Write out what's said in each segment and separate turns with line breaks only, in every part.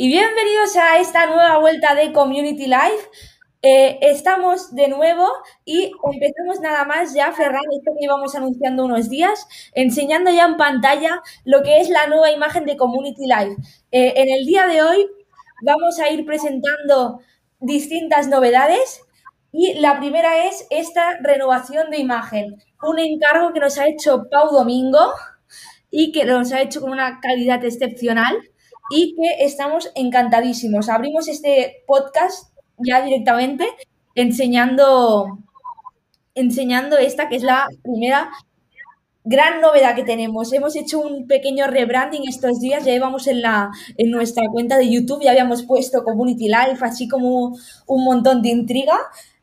Y bienvenidos a esta nueva vuelta de Community Life. Eh, estamos de nuevo y empezamos nada más ya, Ferran, esto que íbamos anunciando unos días, enseñando ya en pantalla lo que es la nueva imagen de Community Life. Eh, en el día de hoy vamos a ir presentando distintas novedades y la primera es esta renovación de imagen, un encargo que nos ha hecho Pau Domingo y que nos ha hecho con una calidad excepcional y que estamos encantadísimos. Abrimos este podcast ya directamente enseñando, enseñando esta que es la primera gran novedad que tenemos. Hemos hecho un pequeño rebranding estos días, ya llevamos en, la, en nuestra cuenta de YouTube, ya habíamos puesto Community Life, así como un montón de intriga.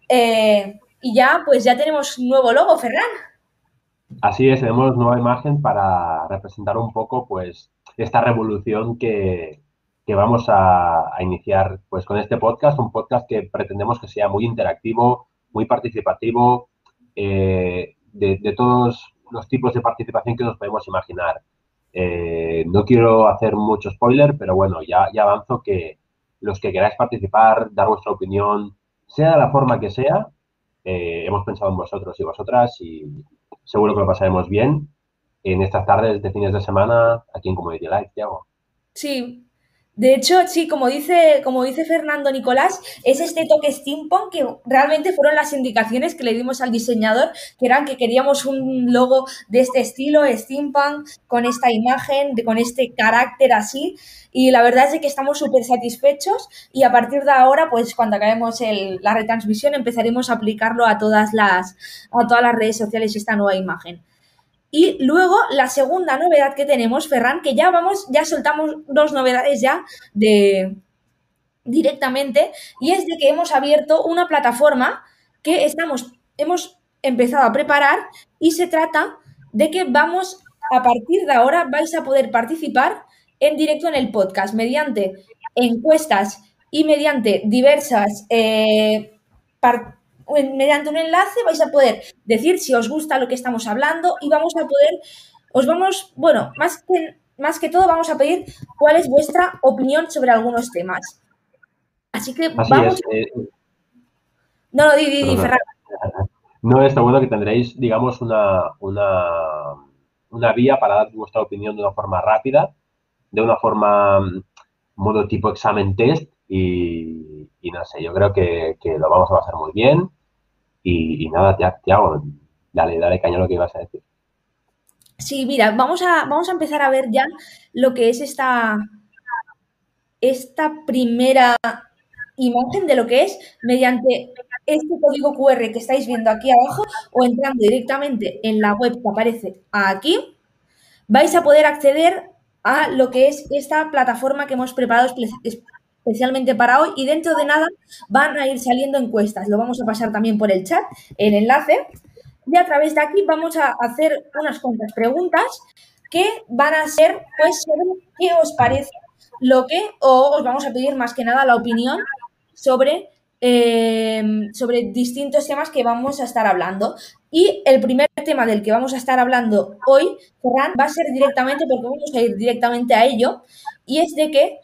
Eh, y ya, pues ya tenemos un nuevo logo, Ferran.
Así es, tenemos nueva imagen para representar un poco, pues, esta revolución que, vamos a, iniciar, pues, con este podcast, un podcast que pretendemos que sea muy interactivo, muy participativo, eh, de, todos los tipos de participación que nos podemos imaginar. Eh, no quiero hacer mucho spoiler, pero bueno, ya, ya avanzo que los que queráis participar, dar vuestra opinión, sea de la forma que sea, eh, hemos pensado en vosotros y vosotras y seguro que lo pasaremos bien en estas tardes de fines de semana aquí en Community Life, Tiago.
Sí, de hecho, sí, como dice, como dice Fernando Nicolás, es este toque steampunk que realmente fueron las indicaciones que le dimos al diseñador, que eran que queríamos un logo de este estilo, steampunk, con esta imagen, de, con este carácter así. Y la verdad es que estamos súper satisfechos y a partir de ahora, pues cuando acabemos la retransmisión, empezaremos a aplicarlo a todas las, a todas las redes sociales esta nueva imagen. Y luego la segunda novedad que tenemos, Ferran, que ya vamos, ya soltamos dos novedades ya de directamente, y es de que hemos abierto una plataforma que estamos, hemos empezado a preparar y se trata de que vamos, a partir de ahora, vais a poder participar en directo en el podcast mediante encuestas y mediante diversas eh, mediante un enlace vais a poder decir si os gusta lo que estamos hablando y vamos a poder, os vamos, bueno, más que, más que todo vamos a pedir cuál es vuestra opinión sobre algunos temas. Así que vamos... Eh, no, no, di, di, di
No, está bueno que tendréis, digamos, una, una, una vía para dar vuestra opinión de una forma rápida, de una forma modo tipo examen test y, no sé, yo creo que, que, lo vamos a pasar muy bien. Y, nada, Tiago, dale, dale caña lo que ibas a decir.
Sí, mira, vamos a, vamos a empezar a ver ya lo que es esta, esta primera imagen de lo que es mediante este código QR que estáis viendo aquí abajo o entrando directamente en la web que aparece aquí, vais a poder acceder a lo que es esta plataforma que hemos preparado especialmente para hoy y dentro de nada van a ir saliendo encuestas. Lo vamos a pasar también por el chat, el enlace. Y a través de aquí vamos a hacer unas cuantas preguntas que van a ser, pues, sobre qué os parece lo que, o os vamos a pedir más que nada la opinión sobre, em, sobre distintos temas que vamos a estar hablando. Y el primer tema del que vamos a estar hablando hoy, Ferran, va a ser directamente, porque vamos a ir directamente a ello, y es de que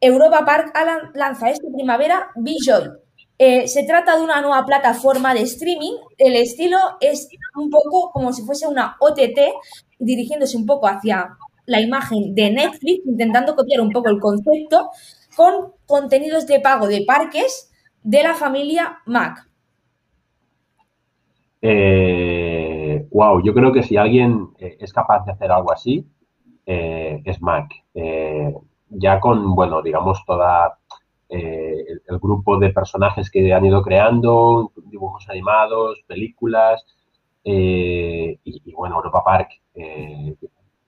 Europa Park lanza esta primavera Bijoy. Eh, se trata de una nueva plataforma de streaming. El estilo es un poco como si fuese una OTT, dirigiéndose un poco hacia la imagen de Netflix, intentando copiar un poco el concepto, con contenidos de pago de parques de la familia Mac.
wow, eh, yo creo que si alguien eh, es capaz de hacer algo así, es Mac ya con, bueno, digamos, toda eh, el, grupo de personajes que han ido creando, dibujos animados, películas, eh, y, bueno, Europa Park, eh,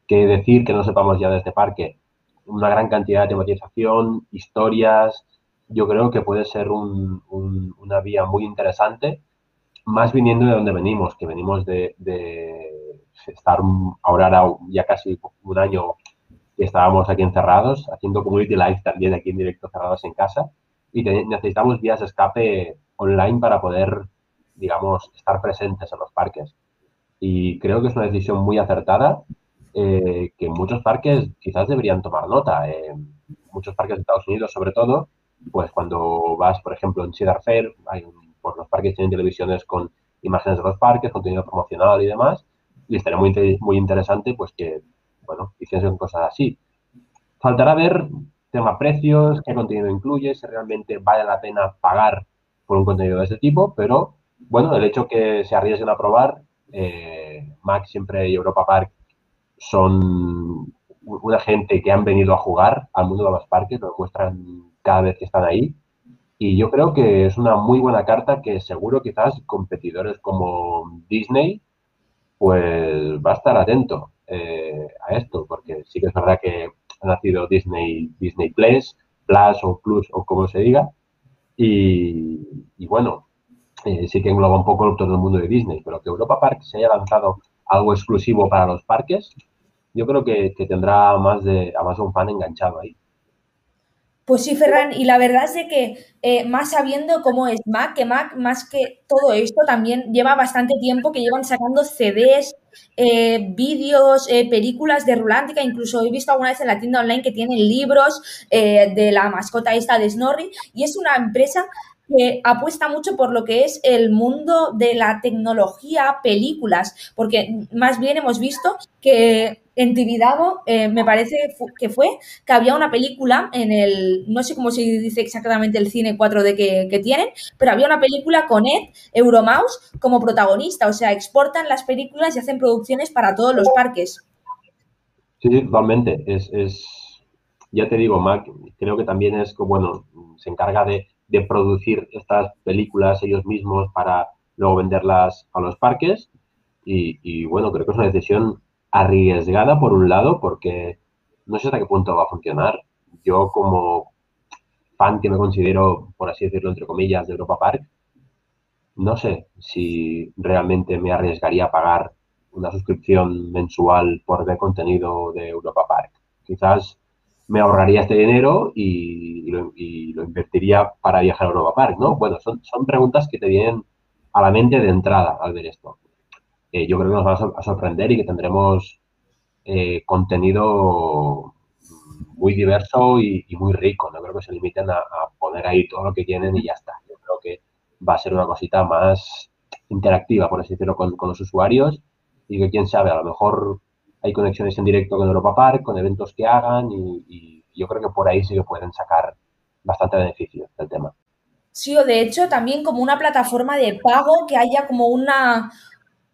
qué decir que no sepamos ya de este parque, una gran cantidad de tematización, historias, yo creo que puede ser una vía muy interesante, más viniendo de donde venimos, que venimos de, de estar ahora ya casi un año estábamos aquí encerrados, haciendo community live también aquí en directo cerrados en casa y necesitamos vías de escape online para poder, digamos, estar presentes en los parques. Y creo que es una decisión muy acertada eh, que muchos parques quizás deberían tomar nota. muchos parques de Estados Unidos, sobre todo, pues cuando vas, por ejemplo, en Cedar Fair, hay por los parques tienen televisiones con imágenes de los parques, contenido promocional y demás, y estaría muy, muy interesante pues que, bueno, hiciesen cosas así. Faltará ver tema precios, qué contenido incluye, si realmente vale la pena pagar por un contenido de ese tipo, pero bueno, el hecho que se arriesguen a probar, eh, Mac siempre y Europa Park son una gente que han venido a jugar al mundo de los parques, lo muestran cada vez que están ahí. Y yo creo que es una muy buena carta que seguro quizás competidores como Disney, pues va a estar atento eh, a esto, porque sí que es verdad que ha nacido Disney, Disney Plus, Plus o Plus o como se diga, y, bueno, eh, sí que engloba un poco todo el mundo de Disney, pero que Europa Park se haya lanzado algo exclusivo para los parques, yo creo que, tendrá más de, a más de un fan enganchado ahí.
Pues sí, Ferran, y la verdad es de que eh, más sabiendo cómo es Mac, que Mac, más que todo esto, también lleva bastante tiempo que llevan sacando CDs, eh, vídeos, eh, películas de Rulántica, incluso he visto alguna vez en la tienda online que tienen libros de la mascota esta de Snorri, y es una empresa que apuesta mucho por lo que es el mundo de la tecnología, películas, porque más bien hemos visto que en Tibidabo eh, me parece que fue que había una película en el, no sé cómo se dice exactamente el cine 4D que, que tienen, pero había una película con Ed, Euromouse, como protagonista, o sea, exportan las películas y hacen producciones para todos los parques.
Sí, totalmente. Es, es, ya te digo, Mac, creo que también es, bueno, se encarga de de producir estas películas ellos mismos para luego venderlas a los parques. Y, bueno, creo que es una decisión arriesgada por un lado, porque no sé hasta qué punto va a funcionar. Yo como fan que me considero, por así decirlo, entre comillas, de Europa Park, no sé si realmente me arriesgaría a pagar una suscripción mensual por ver contenido de Europa Park. Quizás me ahorraría este dinero y, lo, invertiría para viajar a Europa Park, ¿no? Bueno, son, son preguntas que te vienen a la mente de entrada al ver esto. Yo creo que nos va a sorprender y que tendremos eh, contenido muy diverso y, muy rico. No creo que se limiten a, poner ahí todo lo que tienen y ya está. Yo creo que va a ser una cosita más interactiva, por así decirlo, con, los usuarios y que quién sabe, a lo mejor hay conexiones en directo con Europa Park, con eventos que hagan y, yo creo que por ahí sí que pueden sacar bastante beneficio del tema.
Sí, o de hecho también como una plataforma de pago que haya como una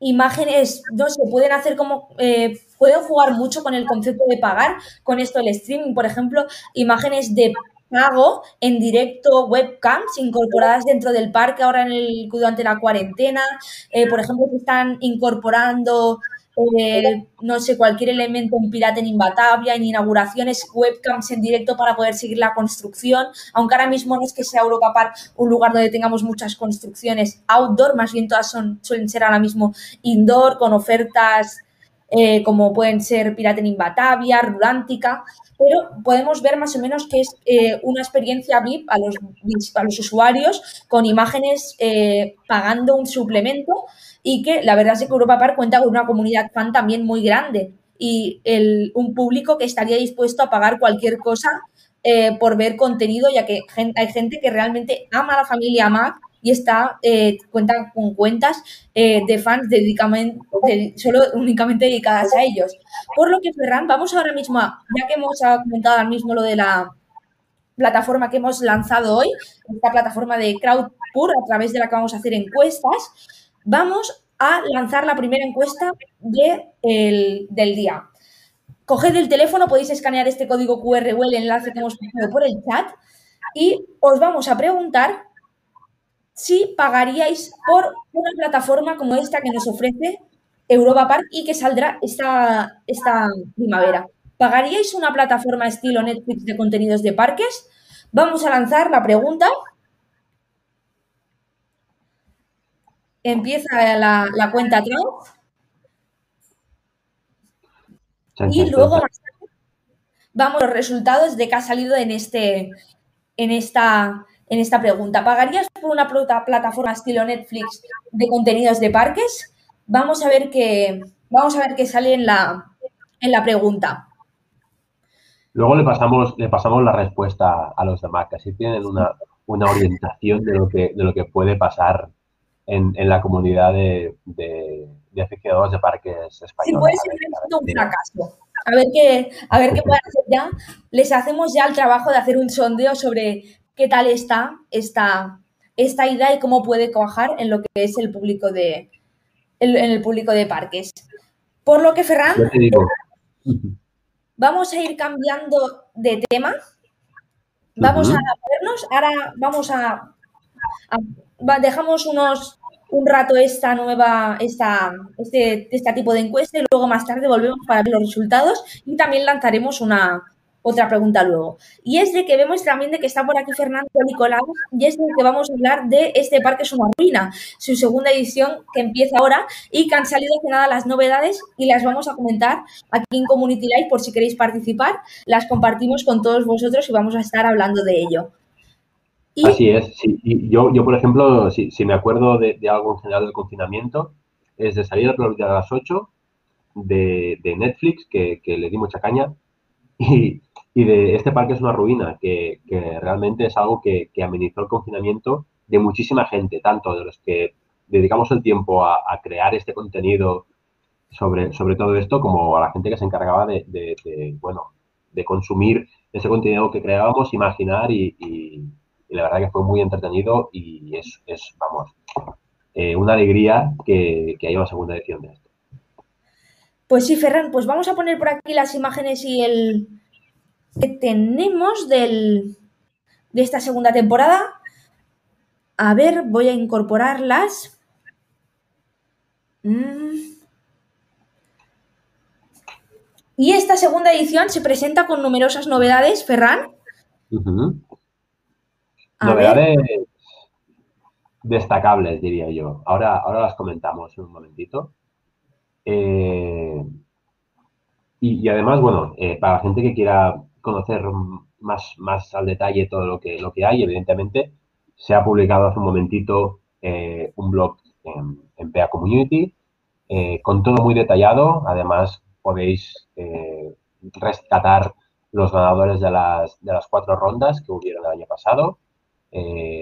imágenes, no sé, pueden hacer como, eh, pueden jugar mucho con el concepto de pagar, con esto el streaming, por ejemplo, imágenes de pago en directo, webcams incorporadas dentro del parque ahora en el, durante la cuarentena, eh, por ejemplo, se están incorporando eh, no sé, cualquier elemento, un pirata en Inbatavia, en inauguraciones, webcams en directo para poder seguir la construcción, aunque ahora mismo no es que sea Europa Park un lugar donde tengamos muchas construcciones outdoor, más bien todas son, suelen ser ahora mismo indoor, con ofertas eh, como pueden ser Pirata en Inbatavia, Rurántica, pero podemos ver más o menos que es eh, una experiencia VIP a los, a los usuarios con imágenes pagando un suplemento y que la verdad es que Europa Park cuenta con una comunidad fan también muy grande y el, un público que estaría dispuesto a pagar cualquier cosa eh, por ver contenido, ya que hay gente que realmente ama a la familia Mac y está eh, cuenta con cuentas eh, de fans dedicamente, solo únicamente dedicadas a ellos. Por lo que, Ferran, vamos ahora mismo, a, ya que hemos comentado ahora mismo lo de la plataforma que hemos lanzado hoy, esta plataforma de Crowdpur, a través de la que vamos a hacer encuestas, Vamos a lanzar la primera encuesta del día. Coged el teléfono, podéis escanear este código QR o el enlace que hemos puesto por el chat y os vamos a preguntar si pagaríais por una plataforma como esta que nos ofrece Europa Park y que saldrá esta, esta primavera. ¿Pagaríais una plataforma estilo Netflix de contenidos de parques? Vamos a lanzar la pregunta empieza la, cuenta atrás. Y luego vamos a los resultados de que ha salido en este en esta en esta pregunta. ¿Pagarías por una plataforma estilo Netflix de contenidos de parques? Vamos a ver qué vamos a ver qué sale en la en la pregunta.
Luego le pasamos, le pasamos la respuesta a los demás, que así tienen una, orientación de lo que, de lo que puede pasar en, la comunidad de, de, aficionados de parques españoles.
puede ser un fracaso. A ver qué, a ver qué pueden hacer ya. Les hacemos ya el trabajo de hacer un sondeo sobre qué tal está esta, esta idea y cómo puede cuajar en lo que es el público de, en el público de parques. Por lo que, Ferran, vamos a ir cambiando de tema. Vamos a vernos. Ahora vamos a, dejamos unos un rato esta nueva, esta, este, este tipo de encuesta y luego más tarde volvemos para ver los resultados y también lanzaremos una, otra pregunta luego. Y es de que vemos también de que está por aquí Fernando Nicolau y es de que vamos a hablar de este parque es una ruina, su segunda edición que empieza ahora y que han salido hace nada las novedades y las vamos a comentar aquí en Community Live por si queréis participar, las compartimos con todos vosotros y vamos a estar hablando de ello.
Así es, yo, yo por ejemplo, si, me acuerdo de, algo en general del confinamiento, es de salir a las 8 de, Netflix, que, que le di mucha caña, y, y de este parque es una ruina, que, realmente es algo que, amenizó el confinamiento de muchísima gente, tanto de los que dedicamos el tiempo a, crear este contenido sobre, sobre todo esto, como a la gente que se encargaba de, bueno, de consumir ese contenido que creábamos, imaginar y, la verdad que fue muy entretenido y es, vamos, eh, una alegría que, que haya una segunda edición de esto.
Pues sí, Ferran, pues vamos a poner por aquí las imágenes y el, que tenemos del, de esta segunda temporada. A ver, voy a incorporarlas. Mm. Y esta segunda edición se presenta con numerosas novedades, Ferran.
Novedades destacables, diría yo. Ahora, ahora las comentamos en un momentito. Eh, y, además, bueno, eh, para la gente que quiera conocer más, más al detalle todo lo que, lo que hay, evidentemente, se ha publicado hace un momentito eh, un blog en, en PEA Community eh, con todo muy detallado. Además, podéis rescatar los ganadores de las, de las cuatro rondas que hubieron el año pasado,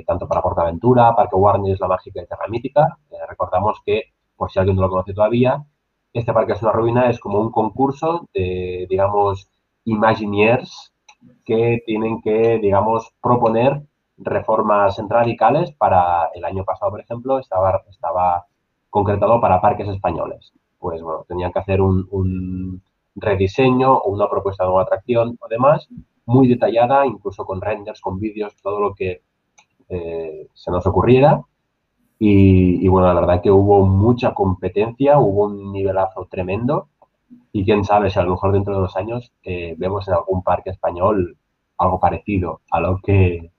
tanto para Portaventura, Parque Warner, La Mágica y Terra Mítica. recordamos que, por si alguien no lo conoce todavía, este parque es una ruina, es como un concurso de, digamos, Imagineers que tienen que, digamos, proponer reformas radicales para el año pasado, por ejemplo, estaba, estaba concretado para parques españoles. Pues bueno, tenían que hacer un, rediseño o una propuesta de nueva atracción o muy detallada, incluso con renders, con vídeos, todo lo que eh, se nos ocurriera. Y, y, bueno, la verdad que hubo mucha competencia, hubo un nivelazo tremendo y quién sabe si a lo mejor dentro de dos años eh, vemos en algún parque español algo parecido a lo que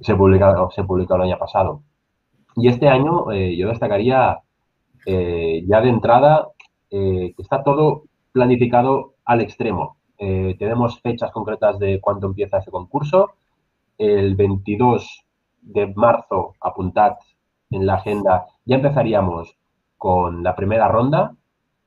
se publicó, se publicó el año pasado. Y este año eh, yo destacaría eh, ya de entrada que está todo planificado al extremo. tenemos fechas concretas de cuándo empieza ese concurso. El 22 de marzo, apuntad en la agenda, ya empezaríamos con la primera ronda,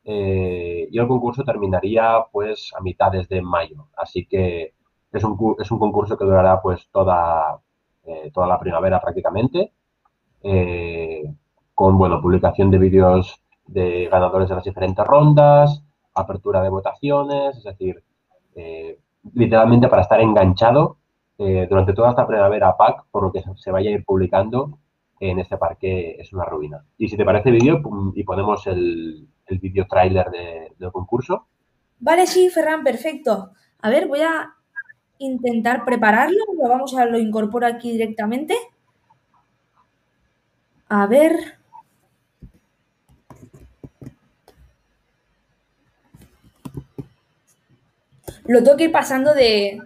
eh, y el concurso terminaría pues a mitades de mayo. Así que es un, es un concurso que durará pues toda, eh, toda la primavera prácticamente, eh, con bueno, publicación de vídeos de ganadores de las diferentes rondas, apertura de votaciones, es decir, literalmente para estar enganchado durante toda esta primavera PAC, por lo que se vaya a ir publicando en este parque es una ruina. Y si te parece vídeo y ponemos el, el vídeo tráiler del concurso.
Vale, sí, Ferran, perfecto. A ver, voy a intentar prepararlo. Lo vamos a lo incorporo aquí directamente. A ver. Lo tengo que ir pasando de,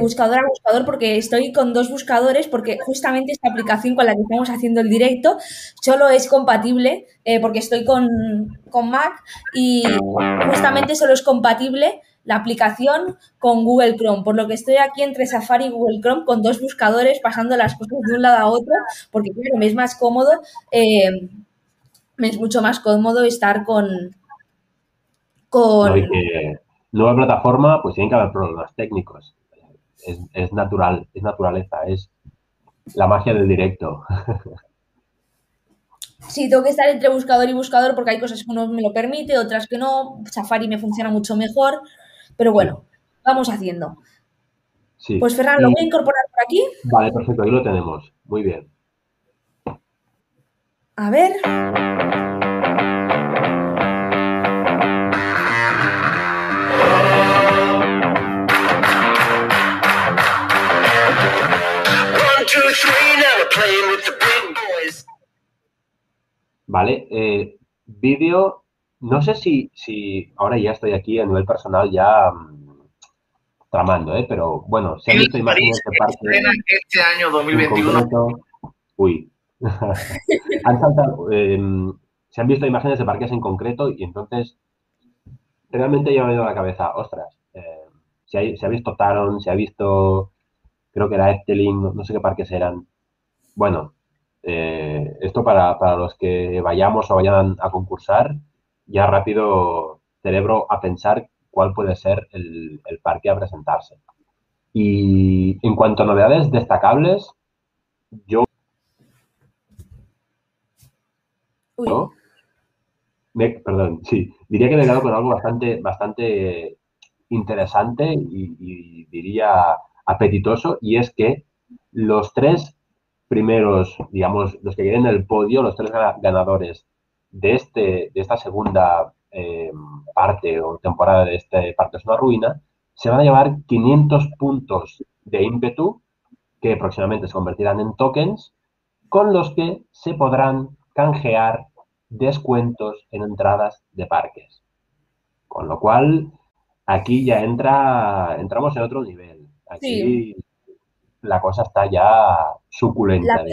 buscador a buscador porque estoy con dos buscadores porque justamente esta aplicación con la que estamos haciendo el directo solo es compatible eh, porque estoy con, Mac y justamente solo es compatible la aplicación con Google Chrome, por lo que estoy aquí entre Safari y Google Chrome con dos buscadores pasando las cosas de un lado a otro porque claro, me es más cómodo, eh, me es mucho más cómodo estar con... con
nueva plataforma, pues tienen que haber problemas técnicos. Es, natural, es naturaleza, es la magia del directo.
Sí, tengo que estar entre buscador y buscador porque hay cosas que uno me lo permite, otras que no. Safari me funciona mucho mejor, pero bueno, vamos haciendo. Sí. Pues Ferran, ¿lo voy a incorporar por aquí?
Vale, perfecto, ahí lo tenemos. Muy bien.
A ver.
Vale, eh, vídeo, no sé si, si ahora ya estoy aquí a nivel personal ya mm, tramando, ¿eh? pero bueno,
se han visto imágenes de parte. Este año 2021.
uy, han saltado, em, se han visto imágenes de parques en concreto y entonces realmente ya me ha venido a la cabeza, ostras, eh, se, ha, visto Taron, se ha visto, creo que era Efteling, no, sé qué parques eran. Bueno, eh, esto para, para, los que vayamos o vayan a concursar, ya rápido cerebro a pensar cuál puede ser el, el parque a presentarse. Y en cuanto a novedades destacables, yo perdón, sí. Diría que me he quedado con algo bastante, bastante interesante y, diría apetitoso, y es que los tres primeros, digamos, los que queden en el podio, los tres ganadores de, este, de esta segunda eh, parte o temporada de este Parque es una ruina, se van a llevar 500 puntos de ímpetu que próximamente se convertirán en tokens con los que se podrán canjear descuentos en entradas de parques. Con lo cual, aquí ya entra, entramos en otro nivel. Aquí la cosa está ya suculenta.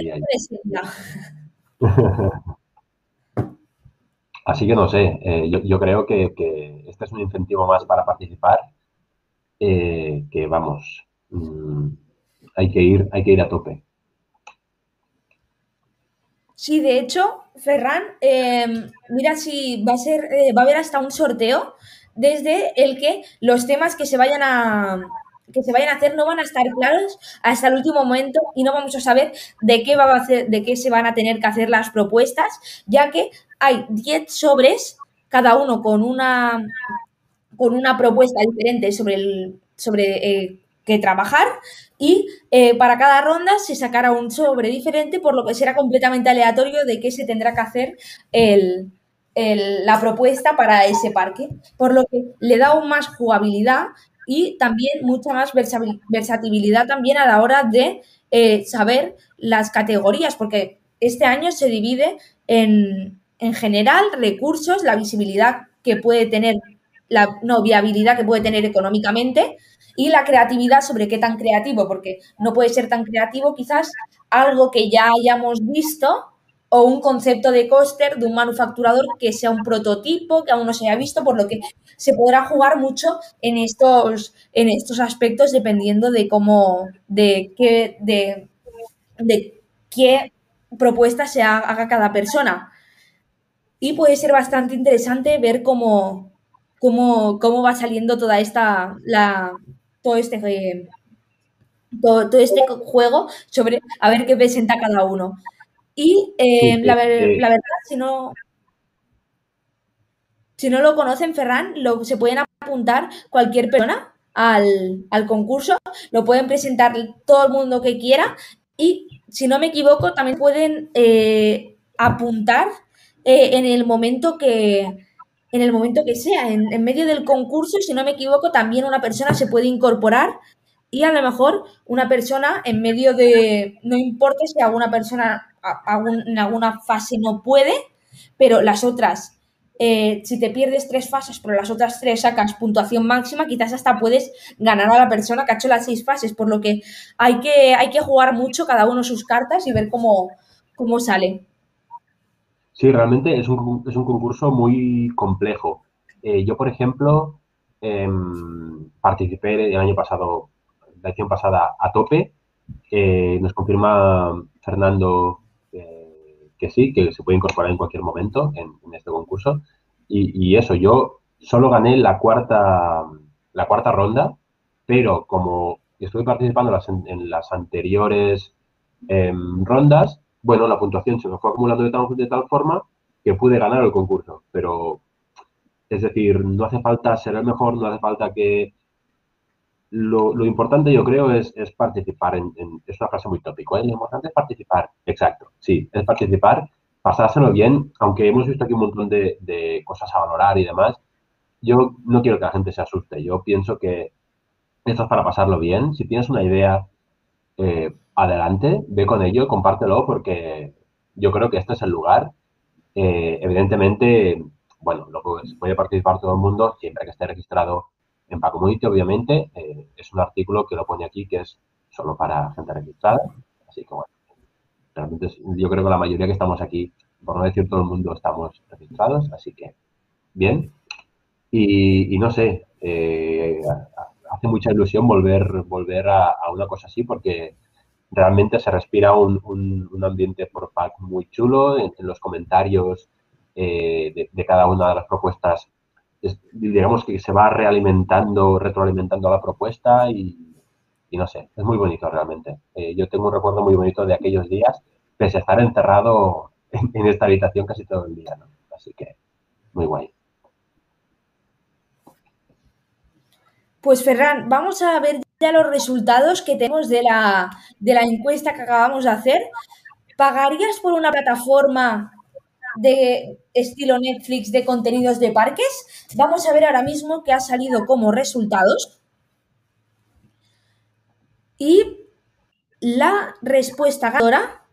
Así que no sé, eh, yo, creo que, este es un incentivo más para participar, eh, que vamos, mm, hay que ir, hay que ir a tope.
Sí, de hecho, Ferran, em, mira si va a ser, eh, va a haber hasta un sorteo desde el que los temas que se vayan a que se vayan a hacer no van a estar claros hasta el último momento y no vamos a saber de qué va a hacer, de qué se van a tener que hacer las propuestas, ya que hay 10 sobres, cada uno con una con una propuesta diferente sobre el sobre eh, que trabajar y eh, para cada ronda se sacará un sobre diferente, por lo que será completamente aleatorio de qué se tendrá que hacer la propuesta para ese parque, por lo que le da aún más jugabilidad y también mucha más versatilidad también a la hora de eh, saber las categorías, porque este año se divide en, en general recursos, la visibilidad que puede tener, la no viabilidad que puede tener económicamente, y la creatividad sobre qué tan creativo, porque no puede ser tan creativo quizás algo que ya hayamos visto o un concepto de coaster de un manufacturador que sea un prototipo, que aún no se haya visto, por lo que se podrá jugar mucho en estos, en estos aspectos dependiendo de cómo, de qué, de, qué propuesta se haga cada persona. Y puede ser bastante interesante ver cómo, cómo, cómo va saliendo toda esta, la, todo este, eh, todo, este juego sobre a ver qué presenta cada uno. Y eh, la, verdad, si no, si no lo conocen, Ferran, lo, se pueden apuntar cualquier persona al, concurso, lo pueden presentar todo el mundo que quiera y, si no me equivoco, también pueden eh, apuntar en el momento que, en el momento que sea. En, medio del concurso, si no me equivoco, también una persona se puede incorporar y a lo mejor una persona en medio de, no importa si alguna persona en alguna fase no puede, pero las otras, eh, si te pierdes tres fases, pero las otras tres sacas puntuación máxima, quizás hasta puedes ganar a la persona que ha hecho las seis fases, por lo que hay que, hay que jugar mucho cada uno sus cartas y ver cómo, cómo sale.
Sí, realmente es un, es un concurso muy complejo. Eh, yo, por ejemplo, em, participé el año pasado, la edición pasada, a tope. Eh, nos confirma Fernando eh, que sí, que se puede incorporar en cualquier momento en, este concurso. Y, eso, yo solo gané la cuarta, la cuarta ronda, pero como estuve participando en las, anteriores em, rondas, bueno, la puntuación se me fue acumulando de tal forma que pude ganar el concurso. Pero, es decir, no hace falta ser el mejor, no hace falta que... Lo, importante, yo creo, es, participar en, Es una frase muy tópico, ¿eh? Lo importante es participar. Exacto, sí, es participar, pasárselo bien, aunque hemos visto aquí un montón de, de cosas a valorar y demás. Yo no quiero que la gente se asuste. Yo pienso que esto es para pasarlo bien. Si tienes una idea, eh, adelante, ve con ello, compártelo, porque yo creo que este es el lugar. Eh, evidentemente, bueno, lo puede participar todo el mundo siempre que esté registrado en Pacommunity, obviamente. Eh, es un artículo que lo pone aquí que es solo para gente registrada. Así que bueno, realmente yo creo que la mayoría que estamos aquí, por no decir todo el mundo, estamos registrados. Así que, bien. Y, no sé, hace mucha ilusión volver, volver a, una cosa así porque realmente se respira un, ambiente por pack muy chulo en, los comentarios eh, de, cada una de las propuestas. Digamos que se va realimentando, retroalimentando la propuesta y, no sé, es muy bonito realmente. Eh, yo tengo un recuerdo muy bonito de aquellos días, pese a estar encerrado en, esta habitación casi todo el día, Así que muy guay.
Pues Ferran, vamos a ver ya los resultados que tenemos de la, encuesta que acabamos de hacer. ¿Pagarías por una plataforma de estilo Netflix de contenidos de parques? Vamos a ver ahora mismo qué ha salido como resultados. Y la respuesta ganadora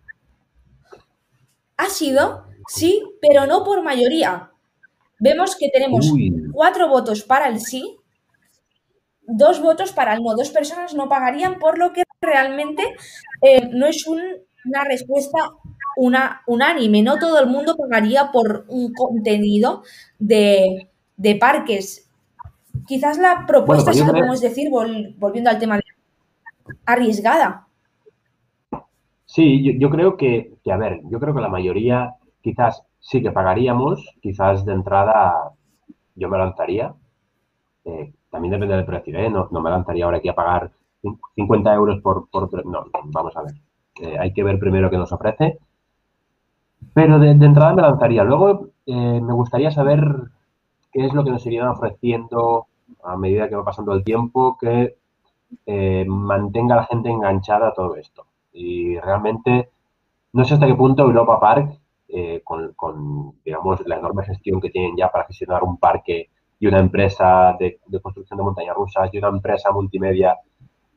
ha sido sí, pero no por mayoría. Vemos que tenemos cuatro votos para el sí dos votos para el no. Dos personas no pagarían, por lo que realmente eh, no es una respuesta una, unánime. No todo el mundo pagaría por un contenido de, parques. Quizás la propuesta, pues podemos decir, volviendo al tema de arriesgada.
Sí, yo, creo que, a ver, yo creo que la mayoría quizás sí que pagaríamos, quizás de entrada yo me lanzaría, eh, también depende del precio, ¿eh? No, me lanzaría ahora aquí a pagar 50 euros por... por no, vamos a ver. Eh, hay que ver primero qué nos ofrece. Pero de, entrada me lanzaría. Luego eh, me gustaría saber qué es lo que nos irían ofreciendo a medida que va pasando el tiempo, que eh, mantenga a la gente enganchada a todo esto. Y realmente no sé hasta qué punto Europa Park, con, con, digamos, la enorme gestión que tienen ya para gestionar un parque y una empresa de, construcción de montañas rusas y una empresa multimedia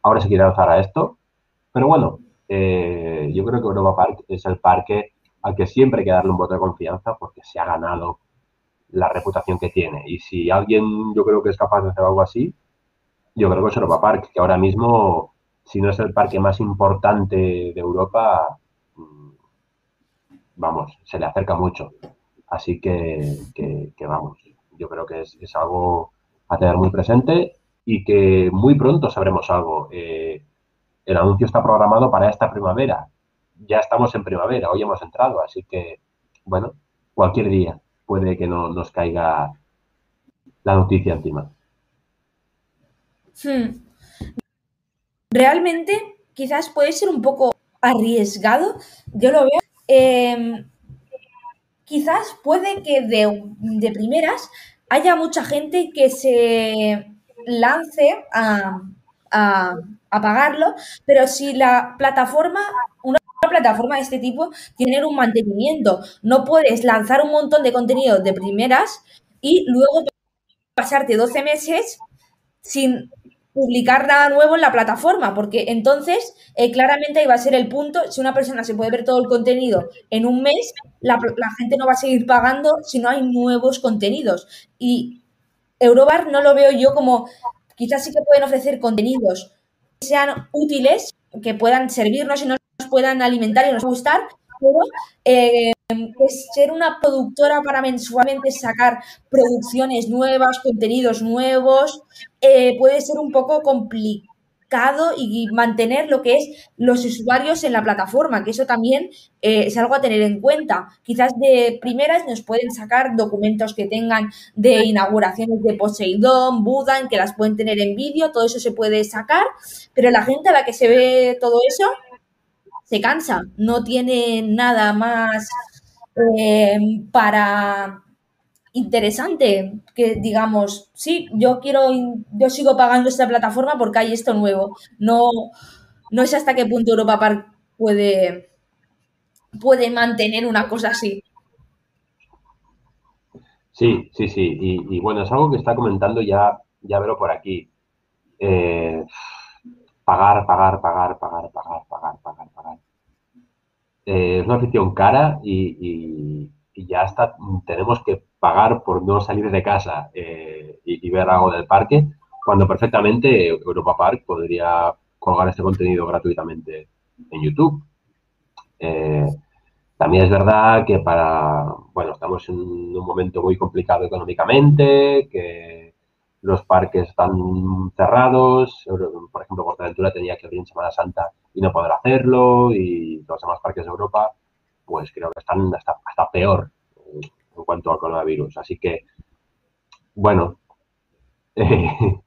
ahora se quiere lanzar a esto. Pero bueno, eh, yo creo que Europa Park es el parque al que siempre hay que darle un voto de confianza porque se ha ganado la reputación que tiene. Y si alguien yo creo que es capaz de hacer algo así, yo creo que es Europa Park, que ahora mismo, si no es el parque más importante de Europa, mm, vamos, se le acerca mucho. Así que, vamos, yo creo que es, algo a tener muy presente y que muy pronto sabremos algo. Eh, el anuncio está programado para esta primavera. Ya estamos en primavera, hoy hemos entrado, así que, bueno, cualquier día puede que no nos caiga la noticia encima.
Hmm. Realmente, quizás puede ser un poco arriesgado, yo lo veo. Em, quizás puede que de, primeras haya mucha gente que se lance a, pagarlo, pero si la plataforma, plataforma de este tipo, tiene un mantenimiento, no puedes lanzar un montón de contenido de primeras y luego pasarte 12 meses sin publicar nada nuevo en la plataforma, porque entonces eh, claramente ahí va a ser el punto, si una persona se puede ver todo el contenido en un mes, la, gente no va a seguir pagando si no hay nuevos contenidos. Y Eurobar no lo veo yo como, quizás sí que pueden ofrecer contenidos que sean útiles, que puedan servirnos y nos puedan alimentar y nos gustar, pero eh, ser una productora para mensualmente sacar producciones nuevas, contenidos nuevos, eh, puede ser un poco complicado y mantener lo que es los usuarios en la plataforma, que eso también eh, es algo a tener en cuenta. Quizás de primeras nos pueden sacar documentos que tengan de inauguraciones de Poseidón, Buda, en que las pueden tener en vídeo, todo eso se puede sacar, pero la gente a la que se ve todo eso se cansa, no tiene nada más para interesante que digamos, sí, yo quiero, yo sigo pagando esta plataforma porque hay esto nuevo. No, no sé hasta qué punto Europa Park puede, puede mantener una cosa así.
Sí, sí, sí. Y, bueno, es algo que está comentando ya, ya Vero por aquí. Pagar, pagar, pagar, pagar, pagar eh, es una afición cara y, y ya está, tenemos que pagar por no salir de casa eh, y, ver algo del parque, cuando perfectamente Europa Park podría colgar este contenido gratuitamente en YouTube. Eh, también es verdad que para, bueno, estamos en un momento muy complicado económicamente, que los parques están cerrados, por ejemplo, Portaventura tenía que abrir en Semana Santa y no poder hacerlo, y los demás parques de Europa pues creo que están hasta, hasta peor en cuanto al coronavirus. Así que, bueno,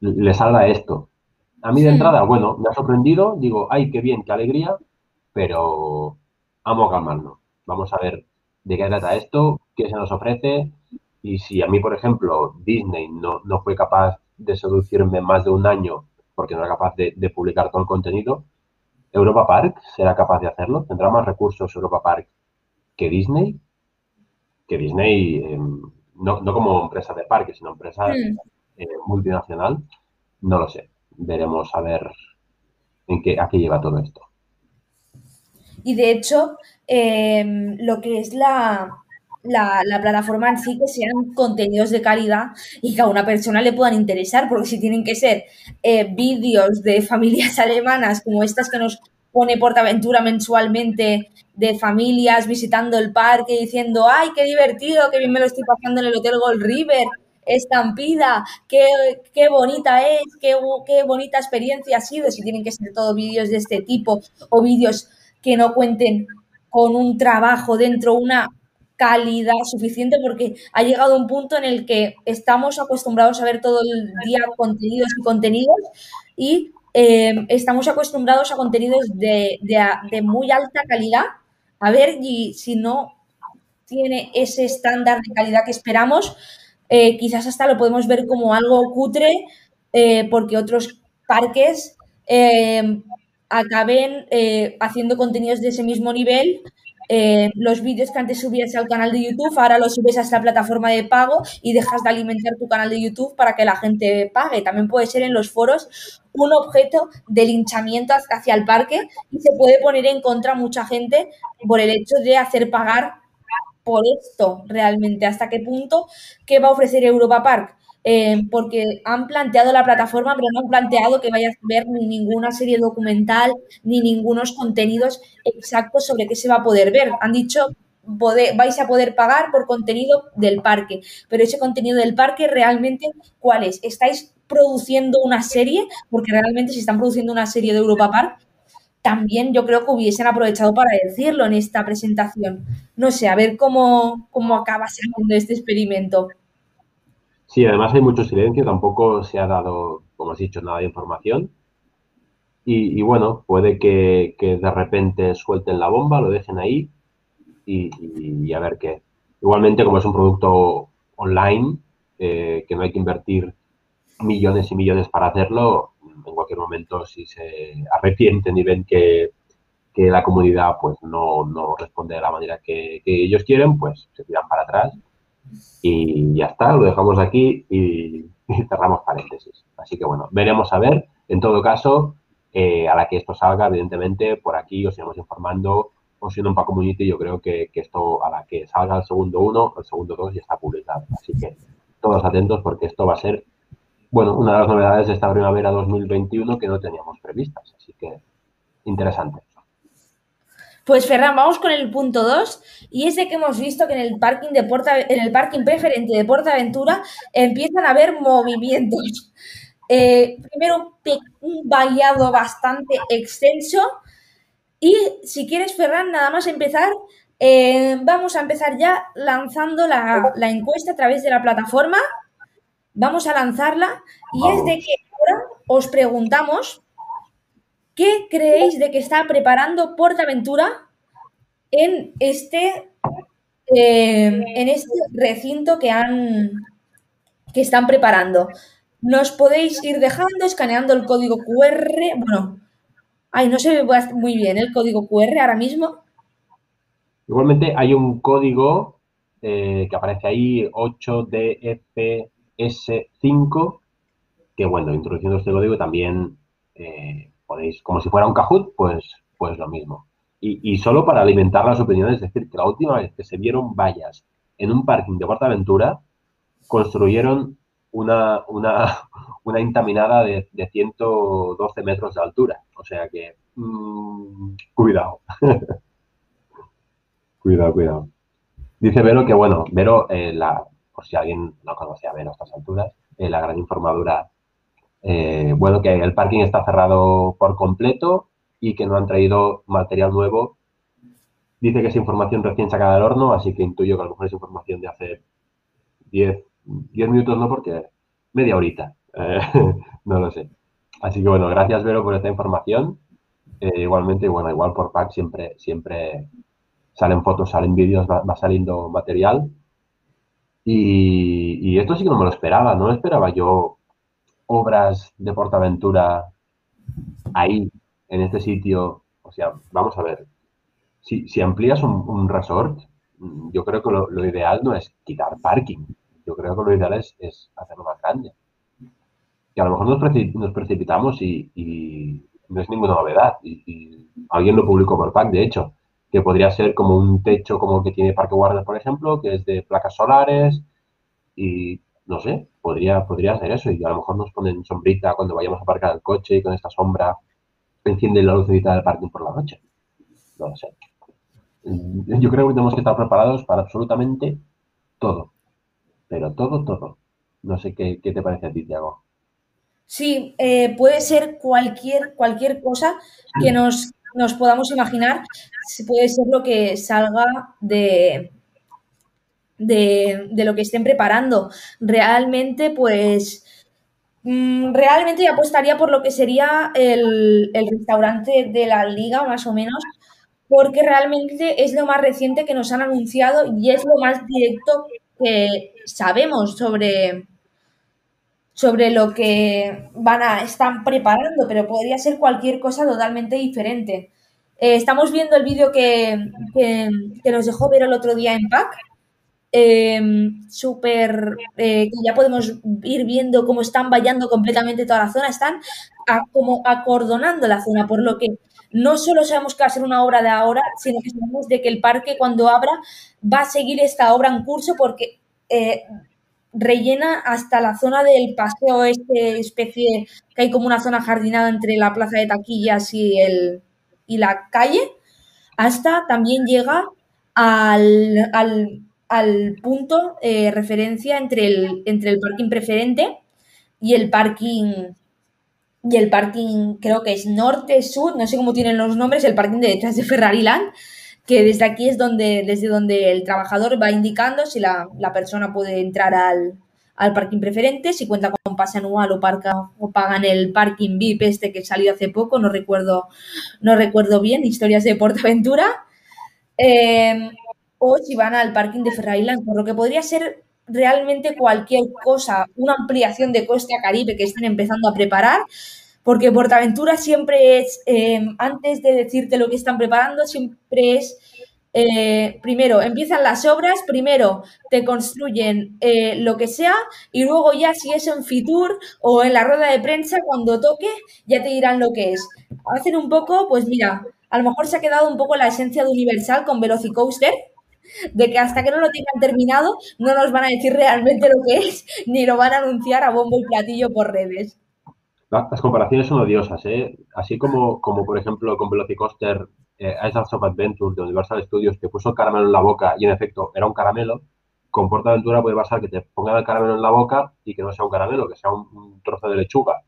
le salga esto. A mí de entrada, bueno, me ha sorprendido, digo, ay, qué bien, qué alegría, pero vamos a calmarnos. Vamos a ver de qué trata esto, qué se nos ofrece y si a mí, por ejemplo, Disney no, no fue capaz de seducirme más de un año porque no era capaz de, de publicar todo el contenido, Europa Park será capaz de hacerlo. ¿Tendrá más recursos Europa Park que Disney? Que Disney, em, no, como empresa de parques, sino empresa mm. eh, multinacional. No lo sé. Veremos a ver en qué, a qué lleva todo esto.
Y de hecho, em, lo que es la, la, plataforma en sí que sean contenidos de calidad y que a una persona le puedan interesar, porque si tienen que ser eh, vídeos de familias alemanas como estas que nos pone Portaventura mensualmente de familias visitando el parque diciendo, ay, qué divertido, qué bien me lo estoy pasando en el Hotel Gold River, estampida, qué, qué bonita es, qué, qué bonita experiencia ha sido, si tienen que ser todos vídeos de este tipo o vídeos que no cuenten con un trabajo dentro, una calidad suficiente porque ha llegado un punto en el que estamos acostumbrados a ver todo el día contenidos y contenidos y eh, estamos acostumbrados a contenidos de, muy alta calidad. A ver y si no tiene ese estándar de calidad que esperamos, eh, quizás hasta lo podemos ver como algo cutre eh, porque otros parques acaben haciendo contenidos de ese mismo nivel eh, los vídeos que antes subías al canal de YouTube, ahora los subes a esta plataforma de pago y dejas de alimentar tu canal de YouTube para que la gente pague. También puede ser en los foros un objeto de linchamiento hacia el parque y se puede poner en contra mucha gente por el hecho de hacer pagar por esto realmente. ¿Hasta qué punto? ¿Qué va a ofrecer Europa Park? Eh, porque han planteado la plataforma, pero no han planteado que vayas a ver ni ninguna serie documental, ni ningunos contenidos exactos sobre qué se va a poder ver. Han dicho, vais a poder pagar por contenido del parque, pero ese contenido del parque realmente, ¿cuál es? ¿Estáis produciendo una serie? Porque realmente si están produciendo una serie de Europa Park, también yo creo que hubiesen aprovechado para decirlo en esta presentación. No sé, a ver cómo, cómo acaba saliendo este experimento.
Sí, además hay mucho silencio, tampoco se ha dado, como has dicho, nada de información. Y, bueno, puede que, de repente suelten la bomba, lo dejen ahí y, a ver qué. Igualmente, como es un producto online, eh, que no hay que invertir millones y millones para hacerlo, en cualquier momento si se arrepienten y ven que, la comunidad pues no, no, responde de la manera que ellos quieren, pues se tiran para atrás y ya está, lo dejamos aquí y, cerramos paréntesis. Así que bueno, veremos a ver. En todo caso, eh, a la que esto salga, evidentemente, por aquí os iremos informando. O siendo un Paco Community, yo creo que, esto, a la que salga el segundo uno, el segundo dos ya está publicado. Así que todos atentos porque esto va a ser, bueno, una de las novedades de esta primavera 2021 que no teníamos previstas. Así que interesante.
Pues Ferran, vamos con el punto 2 y es de que hemos visto que en el parking de Porta, en el parking preferente de Portaventura empiezan a haber movimientos. Eh, primero un vallado bastante extenso y si quieres, Ferran, nada más empezar, eh, vamos a empezar ya lanzando la, encuesta a través de la plataforma. Vamos a lanzarla y es de que ahora os preguntamos qué creéis de que está preparando Portaventura en este, eh, en este recinto que han que están preparando. Nos podéis ir dejando, escaneando el código QR. Bueno, ay, no se ve muy bien el código QR ahora mismo.
Igualmente hay un código eh, que aparece ahí, 8DFS5, que bueno, introduciendo este código también eh, podéis, como si fuera un Kahoot, pues, pues lo mismo. Y, solo para alimentar las opiniones, es decir, que la última vez que se vieron vallas en un parking de Portaventura, construyeron una, una, una intaminada de, de, 112 metros de altura. O sea que, mm, cuidado. Cuidado, cuidado. Dice Vero que, bueno, Vero, eh, la, por si alguien no conocía a Vero a estas alturas, eh, la gran informadura, eh, bueno, que el parking está cerrado por completo y que no han traído material nuevo. Dice que es información recién sacada del horno, así que intuyo que a lo mejor es información de hace 10, 10 minutos, no, porque media horita. no lo sé. Así que bueno, gracias Vero por esta información. igualmente, bueno, igual por pack siempre, siempre salen fotos, salen vídeos, va, saliendo material. Y, esto sí que no me lo esperaba, no esperaba yo obras de Portaventura ahí, en este sitio. O sea, vamos a ver, si, si amplías un, resort, yo creo que lo, ideal no es quitar parking, yo creo que lo ideal es, hacerlo más grande. Que a lo mejor nos, precipitamos y, no es ninguna novedad. Y, y, alguien lo publicó por pack, de hecho que podría ser como un techo como el que tiene Parque Warner, por ejemplo, que es de placas solares y no sé, podría, podría ser eso y a lo mejor nos ponen sombrita cuando vayamos a aparcar el coche y con esta sombra encienden la lucecita del parking por la noche. No lo sé. Yo creo que tenemos que estar preparados para absolutamente todo. Pero todo, todo. No sé qué, te parece a ti, Tiago.
Sí, eh, puede ser cualquier, cualquier cosa que nos nos podamos imaginar puede ser lo que salga de, de, lo que estén preparando. Realmente, pues, mm, realmente apostaría por lo que sería el, el restaurante de la liga, más o menos, porque realmente es lo más reciente que nos han anunciado y es lo más directo que sabemos sobre, sobre lo que van a, están preparando, pero podría ser cualquier cosa totalmente diferente. Eh, estamos viendo el vídeo que, nos dejó ver el otro día en PAC. Em, súper eh, que ya podemos ir viendo cómo están vallando completamente toda la zona, están como acordonando la zona, por lo que no solo sabemos que va a ser una obra de ahora, sino que sabemos de que el parque cuando abra va a seguir esta obra en curso porque eh, rellena hasta la zona del paseo, este especie que hay como una zona jardinada entre la plaza de taquillas y, el, y la calle, hasta también llega al, al, punto eh, referencia entre el, entre el parking preferente y el parking y el parking creo que es norte, sur, no sé cómo tienen los nombres, el parking de detrás de Ferrari Land, que desde aquí es donde, desde donde el trabajador va indicando si la, persona puede entrar al, parking preferente, si cuenta con pase anual o, parca, o pagan el parking VIP este que salió hace poco, no recuerdo, no recuerdo bien, historias de Portaventura, eh, o si van al parking de Ferrari por lo que podría ser realmente cualquier cosa, una ampliación de Costa Caribe que estén empezando a preparar, porque Portaventura siempre es, eh, antes de decirte lo que están preparando, siempre es, eh, primero, empiezan las obras, primero te construyen eh, lo que sea y luego ya si es en Fitur o en la rueda de prensa, cuando toque, ya te dirán lo que es. Hacen un poco, pues mira, a lo mejor se ha quedado un poco la esencia de Universal con Velocicoaster, de que hasta que no lo tengan terminado no nos van a decir realmente lo que es, ni lo van a anunciar a bombo y platillo por redes.
Las comparaciones son odiosas, ¿eh? Así como, como por ejemplo, con Velocicoaster eh, Islands of Adventure de Universal Studios, que puso el caramelo en la boca y en efecto era un caramelo, con PortAventura puede pasar que te pongan el caramelo en la boca y que no sea un caramelo, que sea un, trozo de lechuga.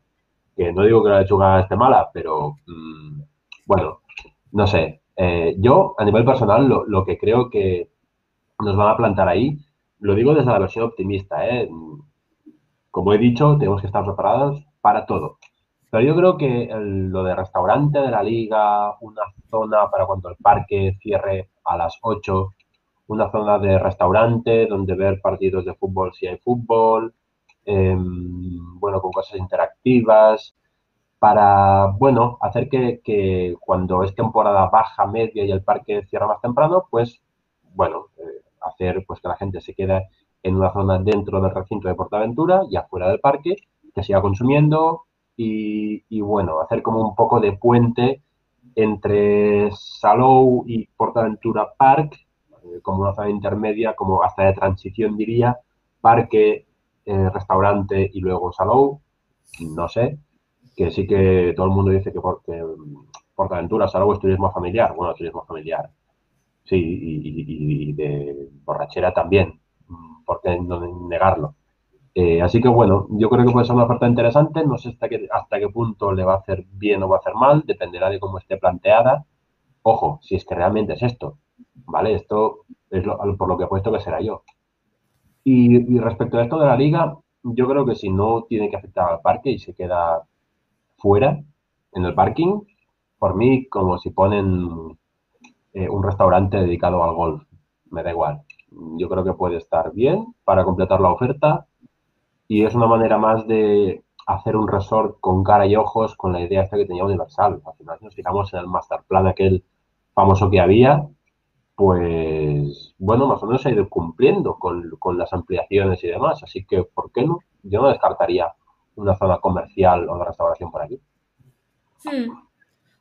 Que no digo que la lechuga esté mala, pero mm, bueno, no sé. Eh, yo, a nivel personal, lo, que creo que nos van a plantar ahí, lo digo desde la versión optimista. ¿eh? Como he dicho, tenemos que estar preparados para todo. Pero yo creo que lo de restaurante de la liga, una zona para cuando el parque cierre a las 8, una zona de restaurante donde ver partidos de fútbol si hay fútbol, em, bueno, con cosas interactivas, para, bueno, hacer que, cuando es temporada baja, media y el parque cierra más temprano, pues, bueno, eh, hacer pues que la gente se quede en una zona dentro del recinto de Portaventura y afuera del parque, que siga consumiendo y, y bueno, hacer como un poco de puente entre Salou y Portaventura Park, eh, como una zona intermedia, como hasta de transición diría, parque, eh, restaurante y luego Salou, no sé, que sí que todo el mundo dice que, porque Portaventura, Salou es turismo familiar, bueno, turismo familiar, sí, y, de borrachera también, ¿por qué negarlo? Eh, así que bueno, yo creo que puede ser una oferta interesante, no sé hasta qué, hasta qué punto le va a hacer bien o va a hacer mal, dependerá de cómo esté planteada. Ojo, si es que realmente es esto, ¿vale? Esto es por lo que he puesto que será yo. Y, respecto a esto de la liga, yo creo que si no tiene que afectar al parque y se queda fuera, en el parking, por mí, como si ponen eh, un restaurante dedicado al golf, me da igual. Yo creo que puede estar bien para completar la oferta y es una manera más de hacer un resort con cara y ojos con la idea esta que tenía Universal. Al final, si nos fijamos en el master plan aquel famoso que había, pues bueno, más o menos se ha ido cumpliendo con, las ampliaciones y demás. Así que, ¿por qué no? Yo no descartaría una zona comercial o de restauración por aquí.
Hmm.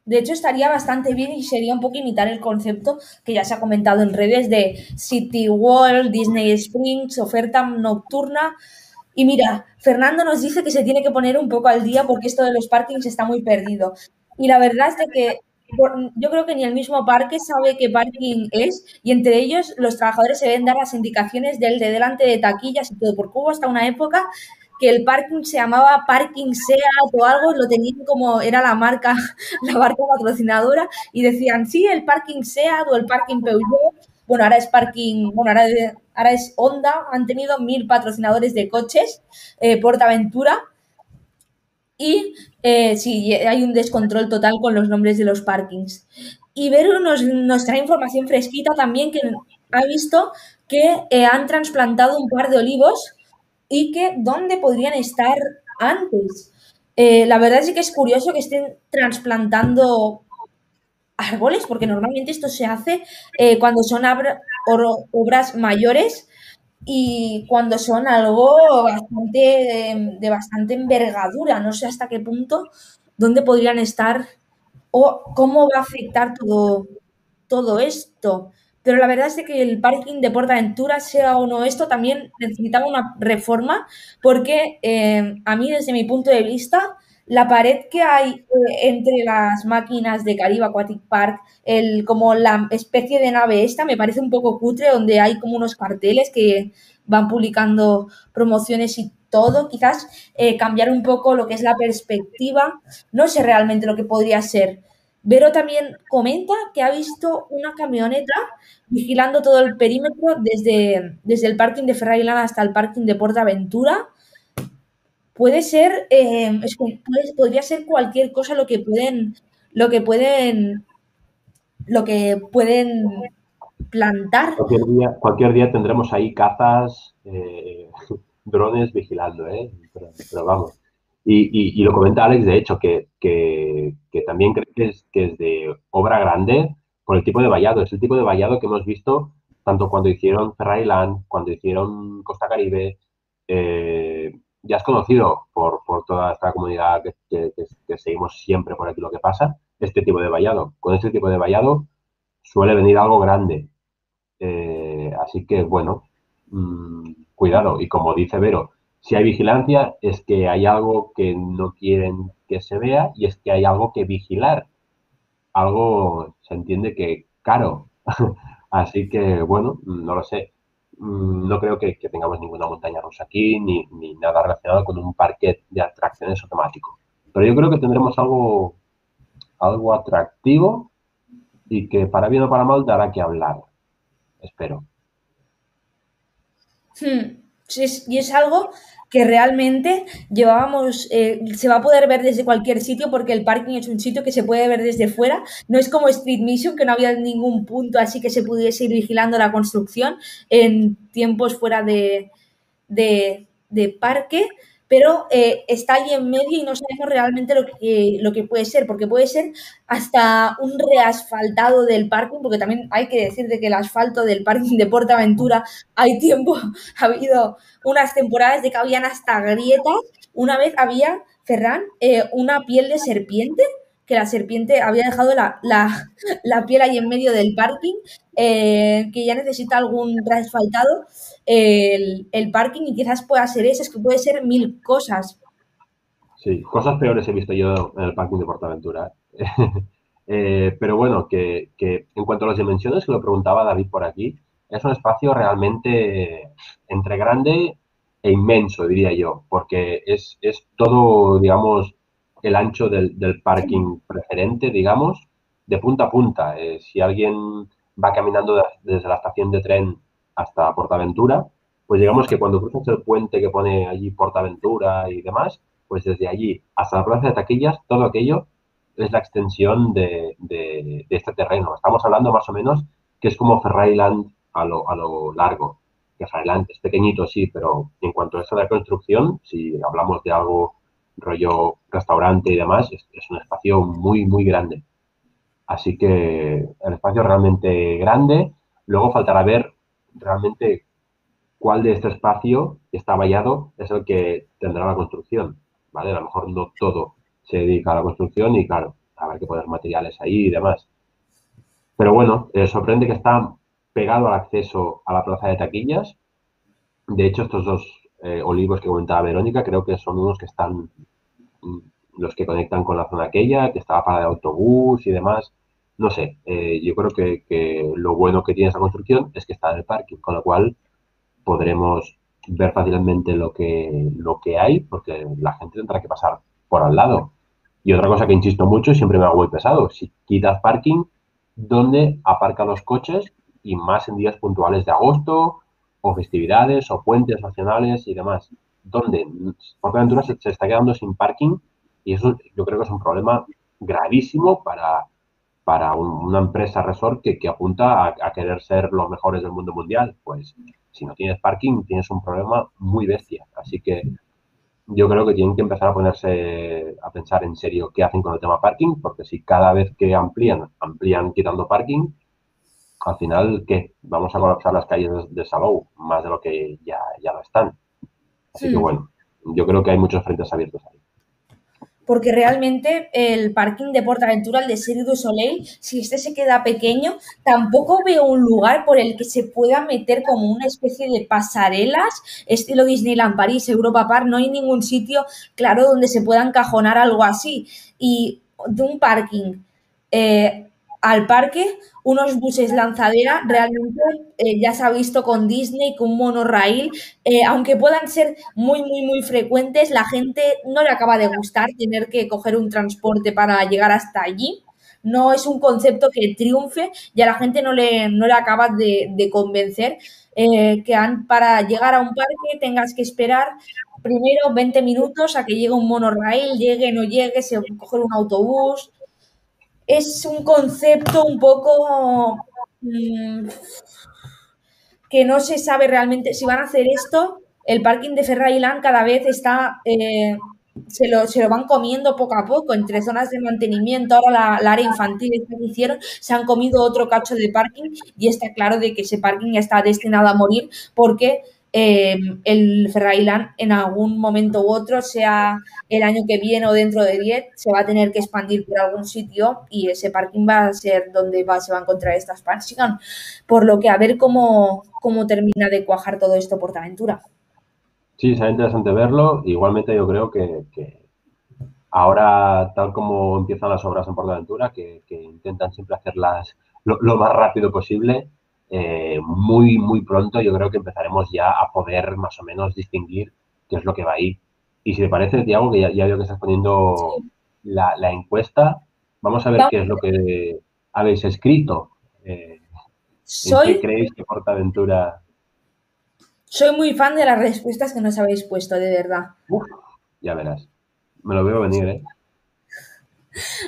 De hecho, estaría bastante bien y sería un poco imitar el concepto que ya se ha comentado en redes de City World, Disney Springs, oferta nocturna. Y mira, Fernando nos dice que se tiene que poner un poco al día porque esto de los parkings está muy perdido. Y la verdad es que yo creo que ni el mismo parque sabe qué parking es y entre ellos los trabajadores se ven dar las indicaciones del de delante de taquillas y todo, porque hubo hasta una época que el parking se llamaba Parking Seat o algo, lo tenían como era la marca, la marca patrocinadora y decían, sí, el Parking Seat o el Parking Peugeot, bueno, ahora es Parking, bueno, ahora, ahora es Honda, han tenido mil patrocinadores de coches, eh, Portaventura, y eh, sí, hay un descontrol total con los nombres de los parkings. Y Vero nos, nos trae información fresquita también que ha visto que eh, han trasplantado un par de olivos y que dónde podrían estar antes. Eh, la verdad es que es curioso que estén trasplantando árboles, porque normalmente esto se hace cuando son obras mayores y cuando son algo bastante de, bastante envergadura, no sé hasta qué punto, dónde podrían estar o cómo va a afectar todo, todo esto. Pero la verdad es que el parking de Portaventura, sea o no esto, también necesitaba una reforma porque eh, a mí, desde mi punto de vista, la pared que hay eh, entre las máquinas de Caribe Aquatic Park, el, como la especie de nave esta, me parece un poco cutre, donde hay como unos carteles que van publicando promociones y todo, quizás eh, cambiar un poco lo que es la perspectiva, no sé realmente lo que podría ser. Vero también comenta que ha visto una camioneta vigilando todo el perímetro desde, desde el parking de Ferrari hasta el parking de Portaventura puede ser, eh, podría ser cualquier cosa lo que pueden, lo que pueden, lo que pueden plantar.
Cualquier día, cualquier día tendremos ahí cazas, eh, drones vigilando, ¿eh? Pero, vamos. Y, lo comenta Alex, de hecho, que, también cree que es, que es de obra grande por el tipo de vallado. Es el tipo de vallado que hemos visto tanto cuando hicieron Ferrari Land, cuando hicieron Costa Caribe, eh, ya es conocido por, toda esta comunidad que, seguimos siempre por aquí lo que pasa, este tipo de vallado. Con este tipo de vallado suele venir algo grande. Eh, así que, bueno, mm, cuidado. Y como dice Vero, si hay vigilancia es que hay algo que no quieren que se vea y es que hay algo que vigilar. Algo se entiende que caro. así que, bueno, no lo sé mm, no creo que, tengamos ninguna montaña rusa aquí ni, ni, nada relacionado con un parque de atracciones automático. Pero yo creo que tendremos algo, algo atractivo y que para bien o para mal dará que hablar. Espero.
Hmm. Y es algo que realmente llevábamos, eh, se va a poder ver desde cualquier sitio porque el parking es un sitio que se puede ver desde fuera. No es como Street Mission, que no había ningún punto así que se pudiese ir vigilando la construcción en tiempos fuera de, de, de parque pero eh, está ahí en medio y no sabemos realmente lo que, lo que puede ser, porque puede ser hasta un reasfaltado del parking, porque también hay que decir de que el asfalto del parking de Portaventura hay tiempo, ha habido unas temporadas de que habían hasta grietas, una vez había, Ferran, eh, una piel de serpiente, que la serpiente había dejado la, la, piel ahí en medio del parking, eh, que ya necesita algún reasfaltado el, el, parking y quizás pueda ser eso, es que puede ser mil cosas.
Sí, cosas peores he visto yo en el parking de Portaventura. eh, pero bueno, que, que, en cuanto a las dimensiones, que lo preguntaba David por aquí, es un espacio realmente entre grande e inmenso, diría yo, porque es, es todo, digamos, el ancho del, del, parking preferente, digamos, de punta a punta. Eh, si alguien va caminando desde la estación de tren hasta Portaventura, pues digamos que cuando cruzas el puente que pone allí Portaventura y demás, pues desde allí hasta la plaza de taquillas, todo aquello es la extensión de, de, este terreno. Estamos hablando más o menos que es como Ferrariland a lo, a lo largo. Que Ferrariland es pequeñito, sí, pero en cuanto a eso de la construcción, si hablamos de algo rollo restaurante y demás, es, un espacio muy, muy grande. Así que el espacio es realmente grande. Luego faltará ver realmente cuál de este espacio está vallado es el que tendrá la construcción, ¿vale? A lo mejor no todo se dedica a la construcción y, claro, habrá que poner materiales ahí y demás. Pero bueno, eh, sorprende que está pegado al acceso a la plaza de taquillas. De hecho, estos dos eh, olivos que comentaba Verónica, creo que son unos que están, los que conectan con la zona aquella, que estaba para el autobús y demás no sé, eh, yo creo que, lo bueno que tiene esa construcción es que está en el parking, con lo cual podremos ver fácilmente lo que, lo que hay, porque la gente tendrá que pasar por al lado. Y otra cosa que insisto mucho, siempre me hago muy pesado, si quitas parking, ¿dónde aparcan los coches? Y más en días puntuales de agosto, o festividades, o puentes nacionales y demás. ¿Dónde? Porque Aventura se, se está quedando sin parking y eso yo creo que es un problema gravísimo para, para una empresa resort que, apunta a, querer ser los mejores del mundo mundial. Pues si no tienes parking, tienes un problema muy bestia. Así que yo creo que tienen que empezar a ponerse a pensar en serio qué hacen con el tema parking, porque si cada vez que amplían, amplían quitando parking, al final, ¿qué? Vamos a colapsar las calles de, Salou, más de lo que ya, ya lo están. Así que bueno, yo creo que hay muchos frentes abiertos ahí
porque realmente el parking de Portaventura, el de Cirque du Soleil, si este se queda pequeño, tampoco veo un lugar por el que se pueda meter como una especie de pasarelas, estilo Disneyland París, Europa Park, no hay ningún sitio claro donde se pueda encajonar algo así. Y de un parking eh, al parque, unos buses lanzadera, realmente eh, ya se ha visto con Disney, con monorail, eh, aunque puedan ser muy, muy, muy frecuentes, la gente no le acaba de gustar tener que coger un transporte para llegar hasta allí. No es un concepto que triunfe y a la gente no le, no le acaba de, convencer eh, que para llegar a un parque tengas que esperar primero 20 minutos a que llegue un monorail, llegue, no llegue, se coger un autobús es un concepto un poco mm, que no se sabe realmente si van a hacer esto. El parking de Ferrariland cada vez está, eh, se, lo, se, lo, van comiendo poco a poco, entre zonas de mantenimiento, ahora la, área infantil se han comido otro cacho de parking y está claro de que ese parking ya está destinado a morir porque eh, el Ferrariland en algún momento u otro, sea el año que viene o dentro de 10, se va a tener que expandir por algún sitio y ese parking va a ser donde va, se va a encontrar esta expansión. Por lo que a ver cómo, cómo termina de cuajar todo esto por Aventura.
Sí, será interesante verlo. Igualmente yo creo que, ahora, tal como empiezan las obras en Portaventura, que, que intentan siempre hacerlas lo, lo más rápido posible, eh, muy, muy pronto yo creo que empezaremos ya a poder más o menos distinguir qué es lo que va ahí. Y si te parece, Tiago, que ya, ya veo que estás poniendo la, encuesta, vamos a ver qué es lo que habéis escrito. Eh,
soy,
qué creéis que Portaventura?
Soy muy fan de las respuestas que nos habéis puesto, de verdad.
ya verás. Me lo veo venir, ¿eh?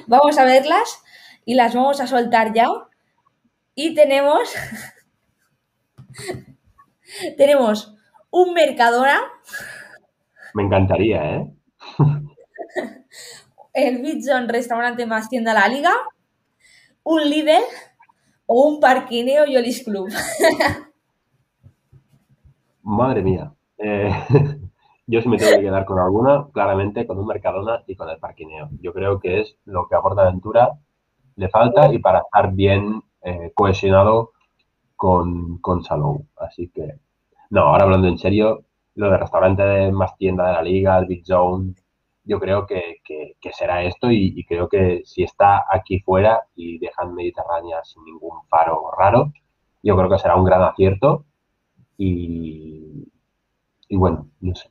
Vamos a verlas y las vamos a soltar ya. Y tenemos. tenemos un Mercadona.
Me encantaría, ¿eh?
el Bitzon restaurante más tienda La Liga. Un Lidl o un Parquineo Yolis Club.
Madre mía. Eh, yo sí me tengo que quedar con alguna, claramente con un Mercadona y con el Parquineo. Yo creo que es lo que aporta Aventura le falta y para estar bien eh, cohesionado con, con Salou. Así que, no, ahora hablando en serio, lo de restaurante más tienda de la liga, el Big Zone, yo creo que, será esto y, creo que si está aquí fuera y dejan Mediterránea sin ningún faro raro, yo creo que será un gran acierto y, y bueno, no sé,